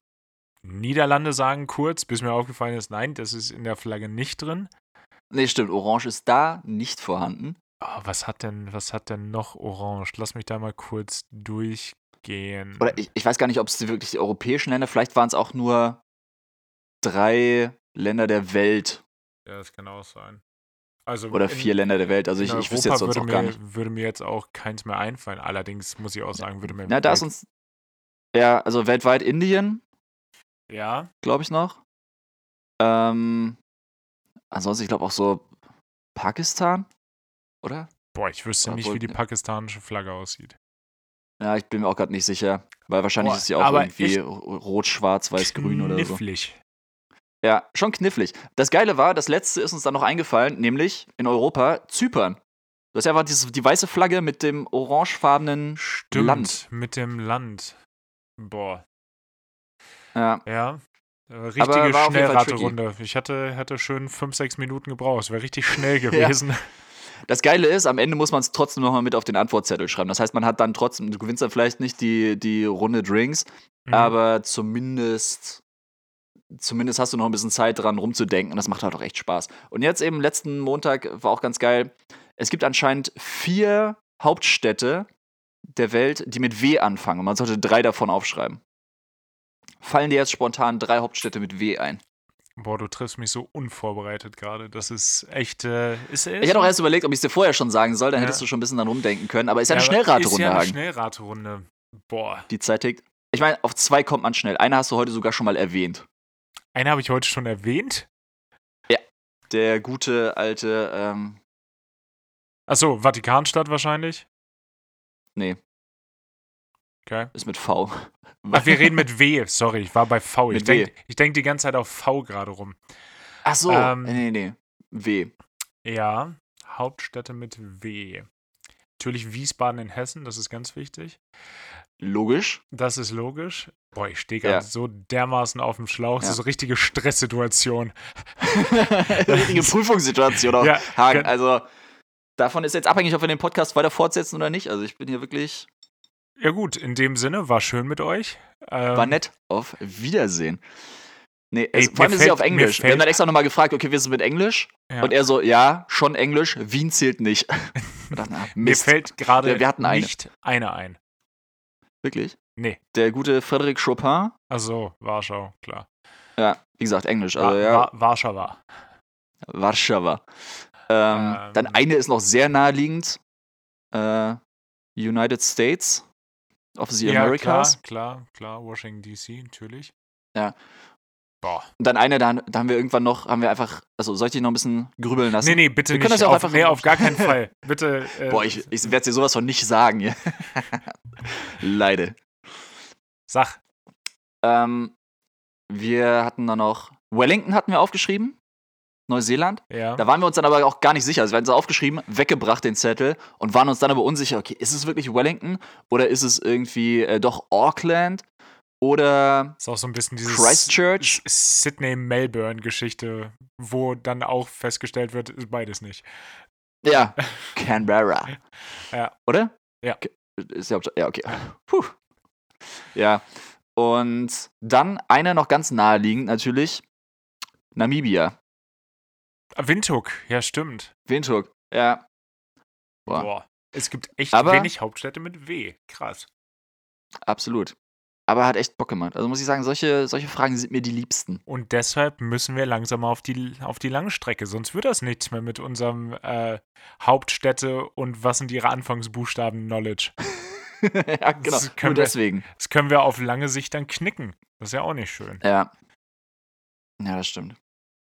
Niederlande sagen, kurz, bis mir aufgefallen ist, nein, das ist in der Flagge nicht drin. Nee, stimmt, Orange ist da nicht vorhanden. Ah, was hat denn, was hat denn noch Orange? Lass mich da mal kurz durchgehen. Oder ich, ich weiß gar nicht, ob es die wirklich die europäischen Länder, vielleicht waren es auch nur drei Länder der Welt ja, das kann auch sein. Also oder in- vier Länder der Welt. Also ich, ich wüsste jetzt sonst auch würde gar mir, nicht. Würde mir jetzt auch keins mehr einfallen. Allerdings muss ich auch sagen, würde mir. Na, da ist uns. Ja, also weltweit Indien, Ja, glaube ich noch. Ähm, ansonsten, ich glaube auch so Pakistan, oder? boah, ich wüsste nicht, wie die pakistanische Flagge aussieht. Ja, ich bin mir auch gerade nicht sicher, weil wahrscheinlich Boah, ist sie auch irgendwie rot, schwarz, weiß, grün oder so. Knifflig. Ja, schon knifflig. Das Geile war, das letzte ist uns dann noch eingefallen, nämlich in Europa Zypern. Das ist einfach dieses, die weiße Flagge mit dem orangefarbenen Stimmt, Land. mit dem Land. Boah, Ja, ja. Äh, Richtige Schnellraterunde. Ich hatte, hatte schön 5, 6 Minuten gebraucht. Es wäre richtig schnell [laughs] gewesen. Das Geile ist, am Ende muss man es trotzdem nochmal mit auf den Antwortzettel schreiben. Das heißt, man hat dann trotzdem, du gewinnst dann vielleicht nicht die, die Runde Drinks, Mhm. aber zumindest, zumindest hast du noch ein bisschen Zeit dran rumzudenken und das macht halt auch echt Spaß. Und jetzt eben letzten Montag war auch ganz geil. Es gibt anscheinend vier Hauptstädte der Welt, die mit W anfangen. Und man sollte drei davon aufschreiben. Fallen dir jetzt spontan drei Hauptstädte mit W ein? Boah, du triffst mich so unvorbereitet gerade. Das ist echt. Äh, ist, ist Ich hatte auch erst überlegt, ob ich es dir vorher schon sagen soll, dann Ja. hättest du schon ein bisschen dran rumdenken können. Aber ist ja eine aber Schnellraterunde, Ist ja eine Hagen. Schnellraterunde. Boah. Die Zeit tickt. Ich meine, auf zwei kommt man schnell. Eine hast du heute sogar schon mal erwähnt. Eine habe ich heute schon erwähnt. Der gute alte, ähm, Achso, Vatikanstadt wahrscheinlich. nee, Okay. ist mit V. Ach, wir reden mit W. Sorry, ich war bei V. Ich Mit W. denke denk die ganze Zeit auf V gerade rum. Ach so, Ähm, nee, nee, W. Ja, Hauptstädte mit W. Natürlich Wiesbaden in Hessen, das ist ganz wichtig. Logisch. Das ist logisch. Boah, ich stehe gerade Ja. so dermaßen auf dem Schlauch. Das Ja. ist so eine richtige Stresssituation. [laughs] Richtige Prüfungssituation auch. Ja, Hagen, ge- also davon ist jetzt abhängig, ob wir den Podcast weiter fortsetzen oder nicht. Also ich bin hier wirklich, Ja gut, in dem Sinne, war schön mit euch. Ähm, war nett. Auf Wiedersehen. Nee, Ey, es, vor allem mir ist sie fällt- auf Englisch. Wir fällt- haben dann extra nochmal gefragt, okay, wir sind mit Englisch. Ja. Und er so, ja, schon Englisch, Wien zählt nicht. Ich dachte, na, Mir fällt gerade nicht eine ein. Wirklich? Nee. Der gute Frédéric Chopin, Achso, Warschau, klar. ja, wie gesagt, Englisch. Also ja, Wa Warschauer. Warschauer. Ähm, Ähm. Dann eine ist noch sehr naheliegend. Äh, United States of the Ja, Americas. klar, klar, klar. Washington DC, natürlich. Ja. Boah. Und dann eine, da, da haben wir irgendwann noch, haben wir einfach, also soll ich dich noch ein bisschen grübeln lassen? Nee, nee, bitte Wir nicht. können das ja auch auf, einfach- nee, auf gar keinen [laughs] Fall. Bitte. Äh, Boah, ich, ich werde dir sowas von nicht sagen. Ja. [laughs] Leide. Sag. Ähm, wir hatten dann noch, Wellington hatten wir aufgeschrieben. Neuseeland. Ja. Da waren wir uns dann aber auch gar nicht sicher. Also wir hatten es aufgeschrieben, weggebracht den Zettel und waren uns dann aber unsicher, okay, ist es wirklich Wellington oder ist es irgendwie äh, doch Auckland? Oder Ist auch so ein bisschen dieses Christchurch. Sydney-Melbourne-Geschichte, wo dann auch festgestellt wird, ist beides nicht. Ja, [laughs] Canberra. Ja. Oder? Ja. Ist ja, ja, okay. Puh. Ja. Und dann einer noch ganz naheliegend natürlich. Namibia. Windhoek, ja, stimmt. Windhoek. Ja. Boah. Boah. Es gibt echt Aber- wenig Hauptstädte mit W. Krass. Absolut. Aber hat echt Bock gemacht. Also muss ich sagen, solche, solche Fragen sind mir die liebsten. Und deshalb müssen wir langsam auf die, auf die Langstrecke, sonst wird das nichts mehr mit unserem äh, Hauptstädte und was sind ihre Anfangsbuchstaben Knowledge. [laughs] ja, genau. Das können Nur wir- deswegen. Das können wir auf lange Sicht dann knicken. Das ist ja auch nicht schön. Ja. Ja, das stimmt.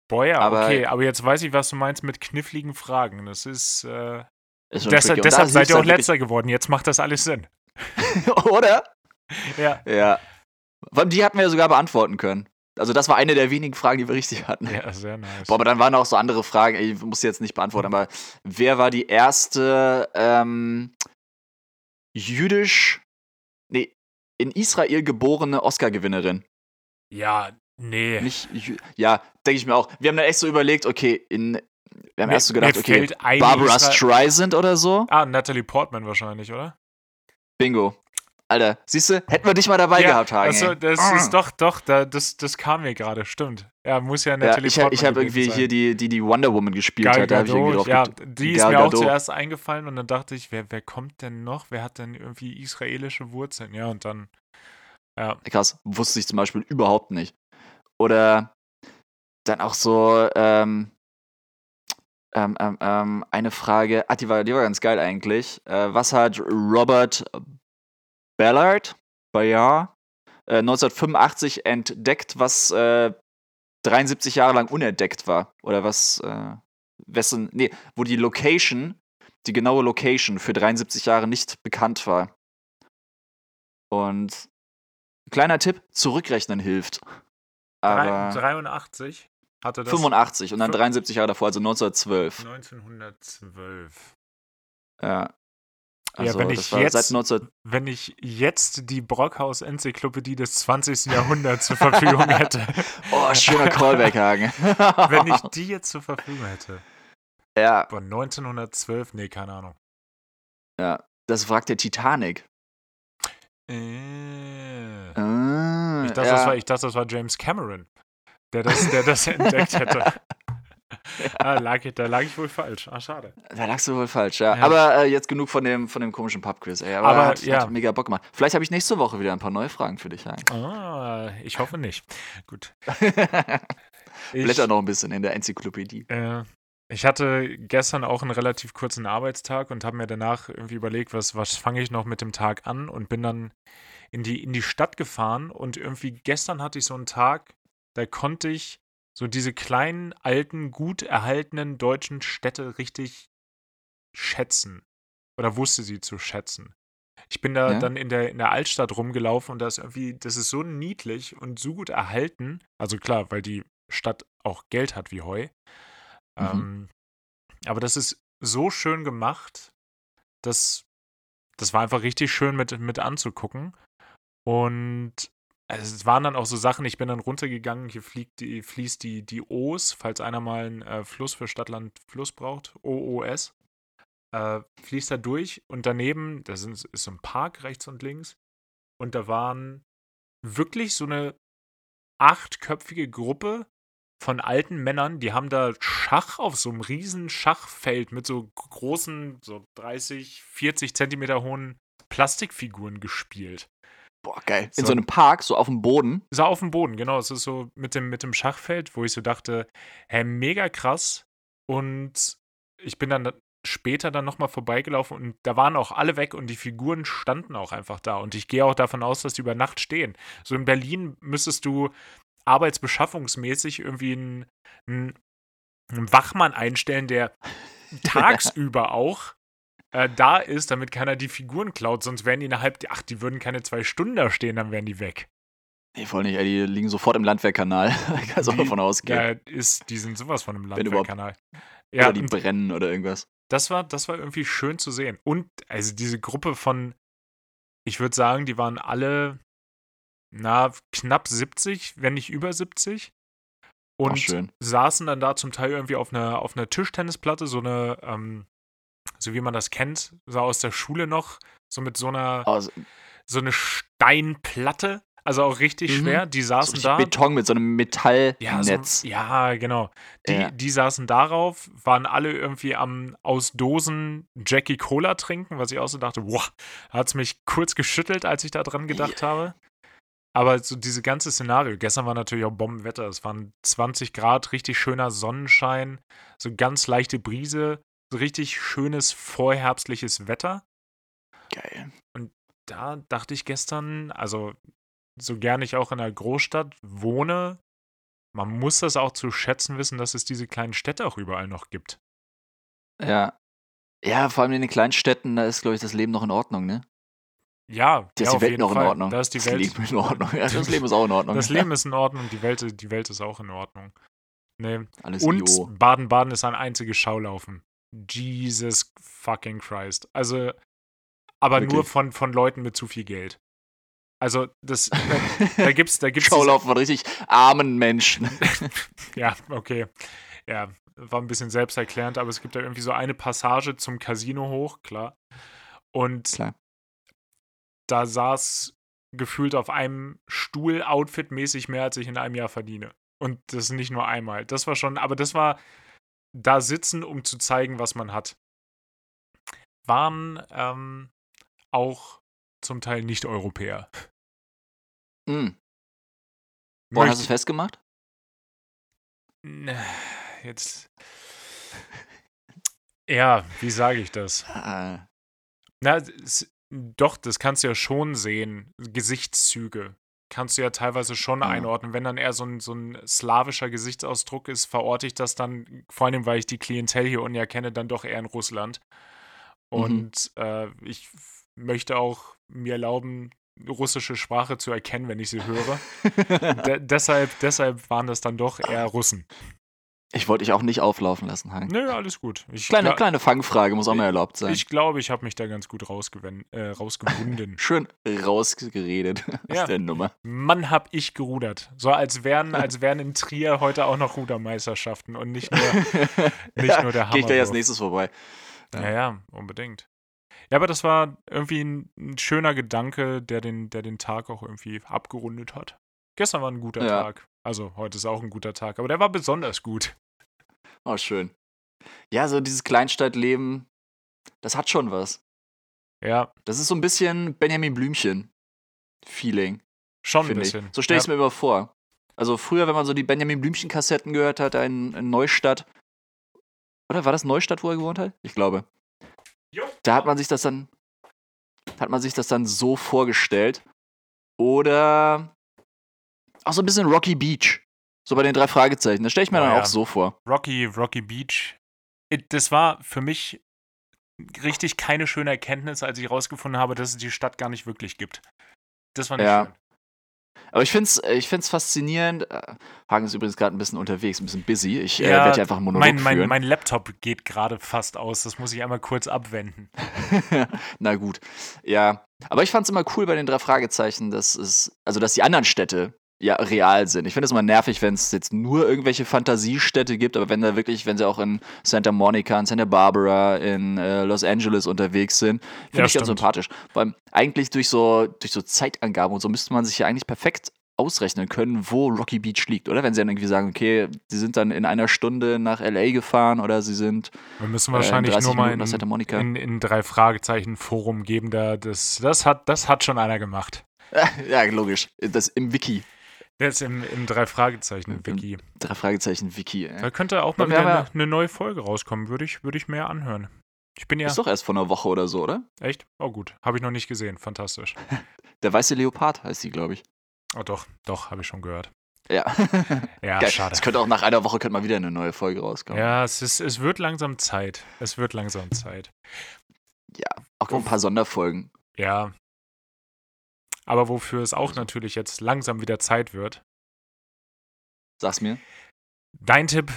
Boah, ja, Aber- okay, aber jetzt weiß ich, was du meinst mit kniffligen Fragen. Das ist. Äh, Ist deshalb deshalb seid ihr auch letzter geworden. Jetzt macht das alles Sinn. [laughs] Oder? Ja. Ja. Die hatten wir sogar beantworten können. Also das war eine der wenigen Fragen, die wir richtig hatten. Ja, sehr nice. Boah, aber dann waren auch so andere Fragen, ich muss sie jetzt nicht beantworten, aber wer war die erste ähm, jüdisch, nee, in Israel geborene Oscar-Gewinnerin? ja, nee. Nicht, ja, denke ich mir auch. Wir haben dann echt so überlegt, okay, in, wir haben Mir- erst so gedacht, okay, Barbara Streisand oder so? Ah, Natalie Portman wahrscheinlich, oder? Bingo. Alter, siehst du, hätten wir dich mal dabei gehabt, Hagen. Also, ey. das Ah. ist doch, doch, da, das, das kam mir gerade, stimmt. Ja, muss ja Ja, Natalie ich habe hab irgendwie sein. hier die, die die Wonder Woman gespielt Gal hat. Da hab ich irgendwie drauf ja, die ist Gal mir auch Gadot. zuerst eingefallen und dann dachte ich, wer, wer kommt denn noch? Wer hat denn irgendwie israelische Wurzeln? Ja, und dann, ja, Krass, wusste ich zum Beispiel überhaupt nicht. Oder dann auch so ähm, ähm, ähm, ähm, eine Frage, ah, die war, die war ganz geil eigentlich. Äh, was hat Robert Ballard, Bayard, äh, 1985 entdeckt, was äh, 73 Jahre lang unentdeckt war? Oder was, äh, wessen, nee, wo die Location, die genaue Location für 73 Jahre nicht bekannt war. Und kleiner Tipp, zurückrechnen hilft. Aber 83 hatte das 85 und dann Fün- 73 Jahre davor, also 1912. 1912. Ja. Also wenn das ich jetzt- seit 19 Wenn ich jetzt die Brockhaus-Enzyklopädie des 20. Jahrhunderts zur Verfügung hätte, [laughs] Oh, schöner Callback, Hagen. [laughs] wenn ich die jetzt zur Verfügung hätte, ja, boah, 1912, nee, keine Ahnung. ja, das Wrack der Titanic. Äh. Ah, Ich dachte, ja. das war, ich dachte, das war James Cameron, der das, der das [laughs] entdeckt hätte. ah, lag, ich- da lag ich wohl falsch. Ah, schade. Da lagst du wohl falsch, ja. Ja. Aber äh, jetzt genug von dem, von dem komischen Pubquiz, ey. Aber, Aber, hat, ja. hat mega Bock gemacht. Vielleicht habe ich nächste Woche wieder ein paar neue Fragen für dich. Ah, ich hoffe nicht. Gut. [laughs] Ich, Blätter noch ein bisschen in der Enzyklopädie. Äh, ich hatte gestern auch einen relativ kurzen Arbeitstag und habe mir danach irgendwie überlegt, was, was fange ich noch mit dem Tag an und bin dann in die, in die Stadt gefahren und irgendwie gestern hatte ich so einen Tag, da konnte ich so diese kleinen, alten, gut erhaltenen deutschen Städte richtig schätzen oder wusste sie zu schätzen. Ich bin da Ja. dann in der, in der Altstadt rumgelaufen und da ist irgendwie, das ist so niedlich und so gut erhalten. Also klar, weil die Stadt auch Geld hat wie Heu. Mhm. Ähm, aber das ist so schön gemacht, dass das war einfach richtig schön mit, mit anzugucken. Und also es waren dann auch so Sachen, ich bin dann runtergegangen, hier fliegt die, fließt die, die Oos, falls einer mal einen äh, Fluss für Stadtland Fluss braucht, OOS, äh, fließt da durch und daneben, da sind, ist so ein Park rechts und links und da waren wirklich so eine achtköpfige Gruppe von alten Männern, die haben da Schach auf so einem riesen Schachfeld mit so großen, so 30, 40 Zentimeter hohen Plastikfiguren gespielt. Boah, geil. In So. so einem Park, so auf dem Boden. So auf dem Boden, genau. Es ist so mit dem, mit dem Schachfeld, wo ich so dachte, hä, mega krass. Und ich bin dann später dann nochmal vorbeigelaufen und da waren auch alle weg und die Figuren standen auch einfach da. Und ich gehe auch davon aus, dass die über Nacht stehen. So in Berlin müsstest du arbeitsbeschaffungsmäßig irgendwie einen, einen Wachmann einstellen, der [laughs] tagsüber auch äh, da ist, damit keiner die Figuren klaut. Sonst wären die innerhalb, ach, die würden keine zwei Stunden da stehen, dann wären die weg. Nee, voll nicht, ey, die liegen sofort im Landwehrkanal. [laughs] Kannst auch davon ausgehen. Ja, ist, die sind sowas von überhaupt. Landwehrkanal. Ja, oder die brennen oder irgendwas. das war, das war irgendwie schön zu sehen. Und also diese Gruppe von, ich würde sagen, die waren alle na, knapp 70, wenn nicht über 70. Und Ach, saßen dann da zum Teil irgendwie auf einer, auf einer Tischtennisplatte, so eine, ähm, so wie man das kennt, so aus der Schule noch, so mit so einer, Also, so eine Steinplatte, also auch richtig Mhm. schwer. Die so saßen richtig da. Beton mit so einem Ja, Metallnetz. so, ja, genau. Die, Ja. die saßen darauf, waren alle irgendwie am aus Dosen Jackie Cola trinken, was ich auch so dachte, boah, hat es mich kurz geschüttelt, als ich da dran gedacht habe. Aber so diese ganze Szenario, gestern war natürlich auch Bombenwetter, es waren 20 Grad, richtig schöner Sonnenschein, so ganz leichte Brise, so richtig schönes vorherbstliches Wetter Geil. da dachte ich gestern, also so gern ich auch in einer Großstadt wohne, man muss das auch zu schätzen wissen, dass es diese kleinen Städte auch überall noch gibt. Ja. Ja, vor allem in den kleinen Städten, da ist, glaube ich, das Leben noch in Ordnung, ne? Ja, Da ist ja, die auf Welt noch in Fall. Ordnung. Da ist die das Welt, Leben in Ordnung. Ja, das [laughs] Leben ist auch in Ordnung. das Leben ist in [laughs] Ordnung, die Welt, die Welt ist auch in Ordnung. Nee. Alles Und. Baden-Baden ist ein einziges Schaulaufen. Jesus fucking Christ. Also, aber nur Wirklich? von, von Leuten mit zu viel Geld. Also, das, da, da [laughs] gibt's, da gibt's Schaulaufen von richtig armen Menschen. [laughs] Ja, okay. Ja, war ein bisschen selbsterklärend, aber es gibt da irgendwie so eine Passage zum Casino hoch, klar. Und Klar. da saß gefühlt auf einem Stuhl outfitmäßig mehr, als ich in einem Jahr verdiene. Und das nicht nur einmal. Das war schon, aber das war da sitzen, um zu zeigen, was man hat. Waren ähm, auch zum Teil Nicht-Europäer. Hm. Woran hast du es festgemacht? Jetzt. Ja, wie sage ich das? Äh, Na, es, doch, das kannst du ja schon sehen. Gesichtszüge kannst du ja teilweise schon Ja. einordnen. Wenn dann eher so ein, so ein slawischer Gesichtsausdruck ist, verorte ich das dann, vor allem weil ich die Klientel hier unten ja kenne, dann doch eher in Russland. Mhm. Und äh, ich möchte auch mir erlauben, russische Sprache zu erkennen, wenn ich sie höre. [laughs] De deshalb, deshalb waren das dann doch eher Russen. Ich wollte dich auch nicht auflaufen lassen, Hank. Nö, alles gut. Ich, Kleine, gla- kleine Fangfrage muss auch mal erlaubt sein. ich glaube, ich habe mich da ganz gut rausgewen- äh, rausgewunden. [laughs] Schön rausgeredet aus Ja. der Nummer. Mann, hab ich gerudert. So als wären, als wären in Trier heute auch noch Rudermeisterschaften und nicht nur, [laughs] nicht nur der Gehe ich da jetzt nächstes vorbei. Ja, ja, unbedingt. Ja, aber das war irgendwie ein, ein schöner Gedanke, der den, der den Tag auch irgendwie abgerundet hat. Gestern war ein guter Ja. Tag. Also heute ist auch ein guter Tag, aber der war besonders gut. Oh, schön. Ja, so dieses Kleinstadtleben, das hat schon was. Ja, Das ist so ein bisschen Benjamin Blümchen-Feeling, schon ein finde ich. bisschen. So stelle ich es ja. mir immer vor. Also früher, wenn man so die Benjamin Blümchen-Kassetten gehört hat, in, in Neustadt. Oder war das Neustadt, wo er gewohnt hat? Ich glaube. Jo. Da hat man sich das dann, hat man sich das dann so vorgestellt. Oder auch so ein bisschen Rocky Beach. So bei den drei Fragezeichen. Das stelle ich mir Oh dann ja. auch so vor. Rocky, Rocky Beach. Das war für mich richtig keine schöne Erkenntnis, als ich herausgefunden habe, dass es die Stadt gar nicht wirklich gibt. Das war nicht Ja. schön. Aber ich finde es ich find's faszinierend. Äh, Hagen ist übrigens gerade ein bisschen unterwegs, ein bisschen busy. Ich äh, Ja, werde hier einfach einen Monolog Mein, mein, führen. mein Laptop geht gerade fast aus. Das muss ich einmal kurz abwenden. [laughs] Na gut. Ja. Aber ich fand es immer cool bei den drei Fragezeichen, dass es, also dass die anderen Städte ja real sind. Ich finde es immer nervig, wenn es jetzt nur irgendwelche Fantasiestädte gibt, aber wenn da wirklich, wenn sie auch in Santa Monica, in Santa Barbara, in äh, Los Angeles unterwegs sind, finde Ja, ich ganz sympathisch. Allem eigentlich durch so, durch so Zeitangaben und so müsste man sich ja eigentlich perfekt ausrechnen können, wo Rocky Beach liegt, oder? Wenn sie dann irgendwie sagen, okay, sie sind dann in einer Stunde nach LA gefahren oder sie sind Wir müssen äh, in wahrscheinlich 30 nur mal in, in, in drei Fragezeichen Forum geben. Da das, das, hat, das hat schon einer gemacht. [laughs] ja, logisch. Das im Wiki. Jetzt im, im drei Fragezeichen Wiki. Drei Fragezeichen Wiki. Ey. Da könnte auch mal wieder eine, eine neue Folge rauskommen. Würde ich, würde ich mehr anhören. Ich bin ja Ist doch erst vor einer Woche oder so, oder? echt. Oh gut, habe ich noch nicht gesehen. Fantastisch. [laughs] Der weiße Leopard heißt sie, glaube ich. Oh doch, doch, habe ich schon gehört. Ja. [laughs] Ja, Geil. schade. Es könnte auch nach einer Woche könnte mal wieder eine neue Folge rauskommen. Ja, es, ist, es wird langsam Zeit. Es wird langsam Zeit. Auch noch ein paar Sonderfolgen. Ja. Aber wofür es auch natürlich jetzt langsam wieder Zeit wird. Sag's mir. Dein Tipp,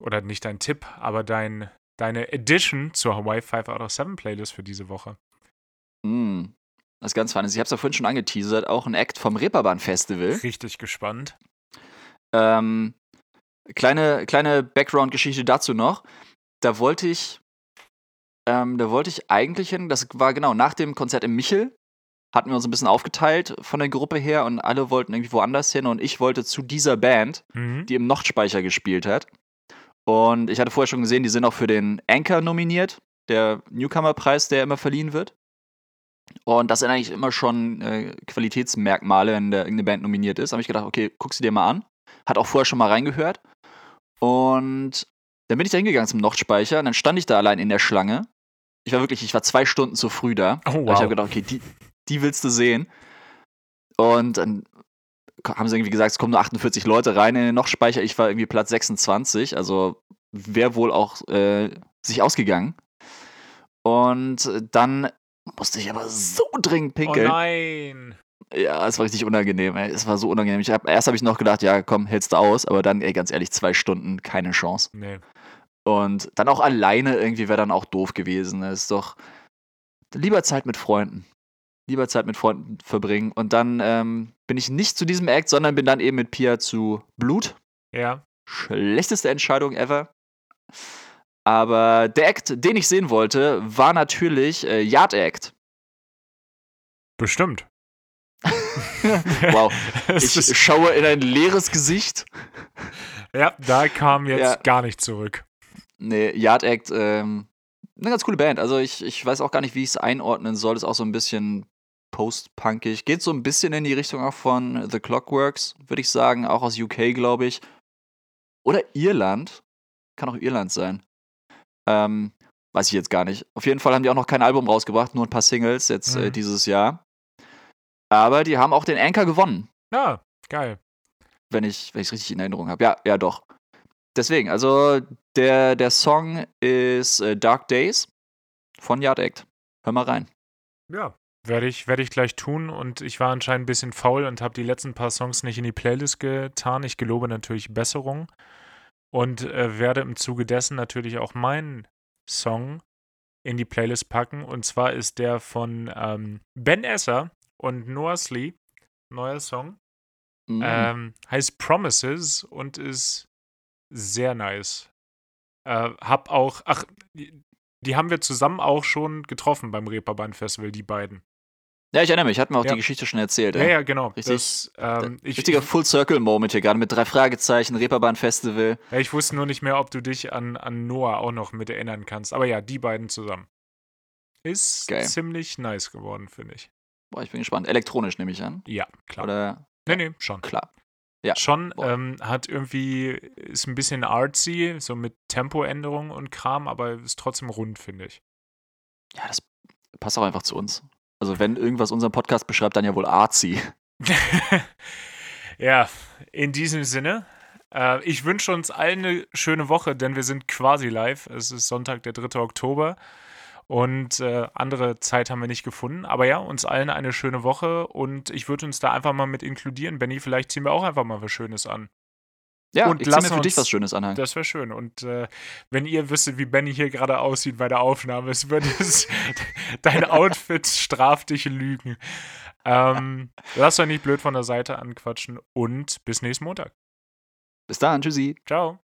oder nicht dein Tipp, aber dein, deine Addition zur Hawaii 5 out of 7 Playlist für diese Woche. Mm. was ganz Feines. Ich habe es ja vorhin schon angeteasert, auch ein Act vom Reeperbahn Festival. Richtig gespannt. Ähm, kleine kleine Background-Geschichte dazu noch. Da wollte ich, ähm, da wollte ich eigentlich hin, das war genau nach dem Konzert im Michel, hatten wir uns ein bisschen aufgeteilt von der Gruppe her und alle wollten irgendwie woanders hin und ich wollte zu dieser Band, Mhm. die im Nochtspeicher gespielt hat. Und ich hatte vorher schon gesehen, die sind auch für den Anchor nominiert, der Newcomer-Preis, der immer verliehen wird. Und das sind eigentlich immer schon äh, Qualitätsmerkmale, wenn der, irgendeine Band nominiert ist. Da habe ich gedacht, okay, guck sie dir mal an. Hat auch vorher schon mal reingehört. Und dann bin ich da hingegangen zum Nochtspeicher und dann stand ich da allein in der Schlange. Ich war wirklich, ich war zwei Stunden zu früh da. Oh, Weil Ich wow. habe gedacht, okay, die, die willst du sehen. Und dann haben sie irgendwie gesagt, es kommen nur 48 Leute rein in den Nochtspeicher. Ich war irgendwie Platz 26, also wäre wohl auch äh, sich ausgegangen. Und dann musste ich aber so dringend Oh pinkeln. nein. ja, es war richtig unangenehm. Ey. Es war so unangenehm. Ich hab, erst habe ich noch gedacht, ja, komm, hältst du aus. Aber dann, ey, ganz ehrlich, zwei Stunden, keine Chance. Nee. Und dann auch alleine irgendwie wäre dann auch doof gewesen. Das ist doch lieber Zeit mit Freunden. Lieber Zeit mit Freunden verbringen. Und dann ähm, bin ich nicht zu diesem Act, sondern bin dann eben mit Pia zu Blut. Ja. Schlechteste Entscheidung ever. Aber der Act, den ich sehen wollte, war natürlich äh, Yard Act. Bestimmt. [laughs] Wow. [laughs] Ich schaue in ein leeres Gesicht. ja, da kam jetzt Ja. gar nicht zurück. Nee, Yard Act, ähm, eine ganz coole Band. Also ich, ich weiß auch gar nicht, wie ich es einordnen soll. Ist auch so ein bisschen post-punkig. Geht so ein bisschen in die Richtung auch von The Clockworks, würde ich sagen. Auch aus UK, glaube ich. Oder Irland. Kann auch Irland sein. Ähm, weiß ich jetzt gar nicht. Auf jeden Fall haben die auch noch kein Album rausgebracht, nur ein paar Singles jetzt äh, Mhm. dieses Jahr. Aber die haben auch den Anchor gewonnen Ja, geil. wenn ich es richtig in Erinnerung habe. Ja, ja, doch. Deswegen, also der, der Song ist äh, Dark Days von Yard Act. Hör mal rein. Ja. Werde ich, werde ich gleich tun und ich war anscheinend ein bisschen faul und habe die letzten paar Songs nicht in die Playlist getan. Ich gelobe natürlich Besserung und äh, werde im Zuge dessen natürlich auch meinen Song in die Playlist packen. Und zwar ist der von ähm, Ben Esser und Noah Slee, neuer Song. Mhm. Ähm, heißt Promises und ist sehr nice. Äh, hab auch, ach, die, die haben wir zusammen auch schon getroffen beim Reeperbahn Festival, die beiden. Ja, ich erinnere mich, hatten wir auch ja. die Geschichte schon erzählt. Ja, Ja, genau. Richtig- Das, ähm, ich, Richtiger ich, Full-Circle-Moment hier gerade mit drei Fragezeichen, Reeperbahn-Festival. ja, ich wusste nur nicht mehr, ob du dich an, an Noah auch noch mit erinnern kannst. Aber ja, die beiden zusammen. Ist Geil. ziemlich nice geworden, finde ich. Boah, ich bin gespannt. Elektronisch nehme ich an. Ja, klar. Oder nee, nee, schon. klar. Ja. Schon ähm, hat irgendwie, ist ein bisschen artsy, so mit Tempoänderungen und Kram, aber ist trotzdem rund, finde ich. Ja, das passt auch einfach zu uns. Also wenn irgendwas unseren Podcast beschreibt, dann ja wohl artsy. [laughs] ja, in diesem Sinne. Äh, ich wünsche uns allen eine schöne Woche, denn wir sind quasi live. Es ist Sonntag, der 3. Oktober. Und äh, andere Zeit haben wir nicht gefunden. Aber ja, uns allen eine schöne Woche und ich würde uns da einfach mal mit inkludieren. Benny, vielleicht ziehen wir auch einfach mal was Schönes an. Ja, Und ich zieh mir für dich uns- was Schönes anhängen. Das wäre schön. Und äh, wenn ihr wüsstet, wie Benny hier gerade aussieht bei der Aufnahme, es würde es [laughs] dein Outfit straft dich lügen. Ähm, lasst euch nicht blöd von der Seite anquatschen und bis nächsten Montag. Bis dann, tschüssi. Ciao.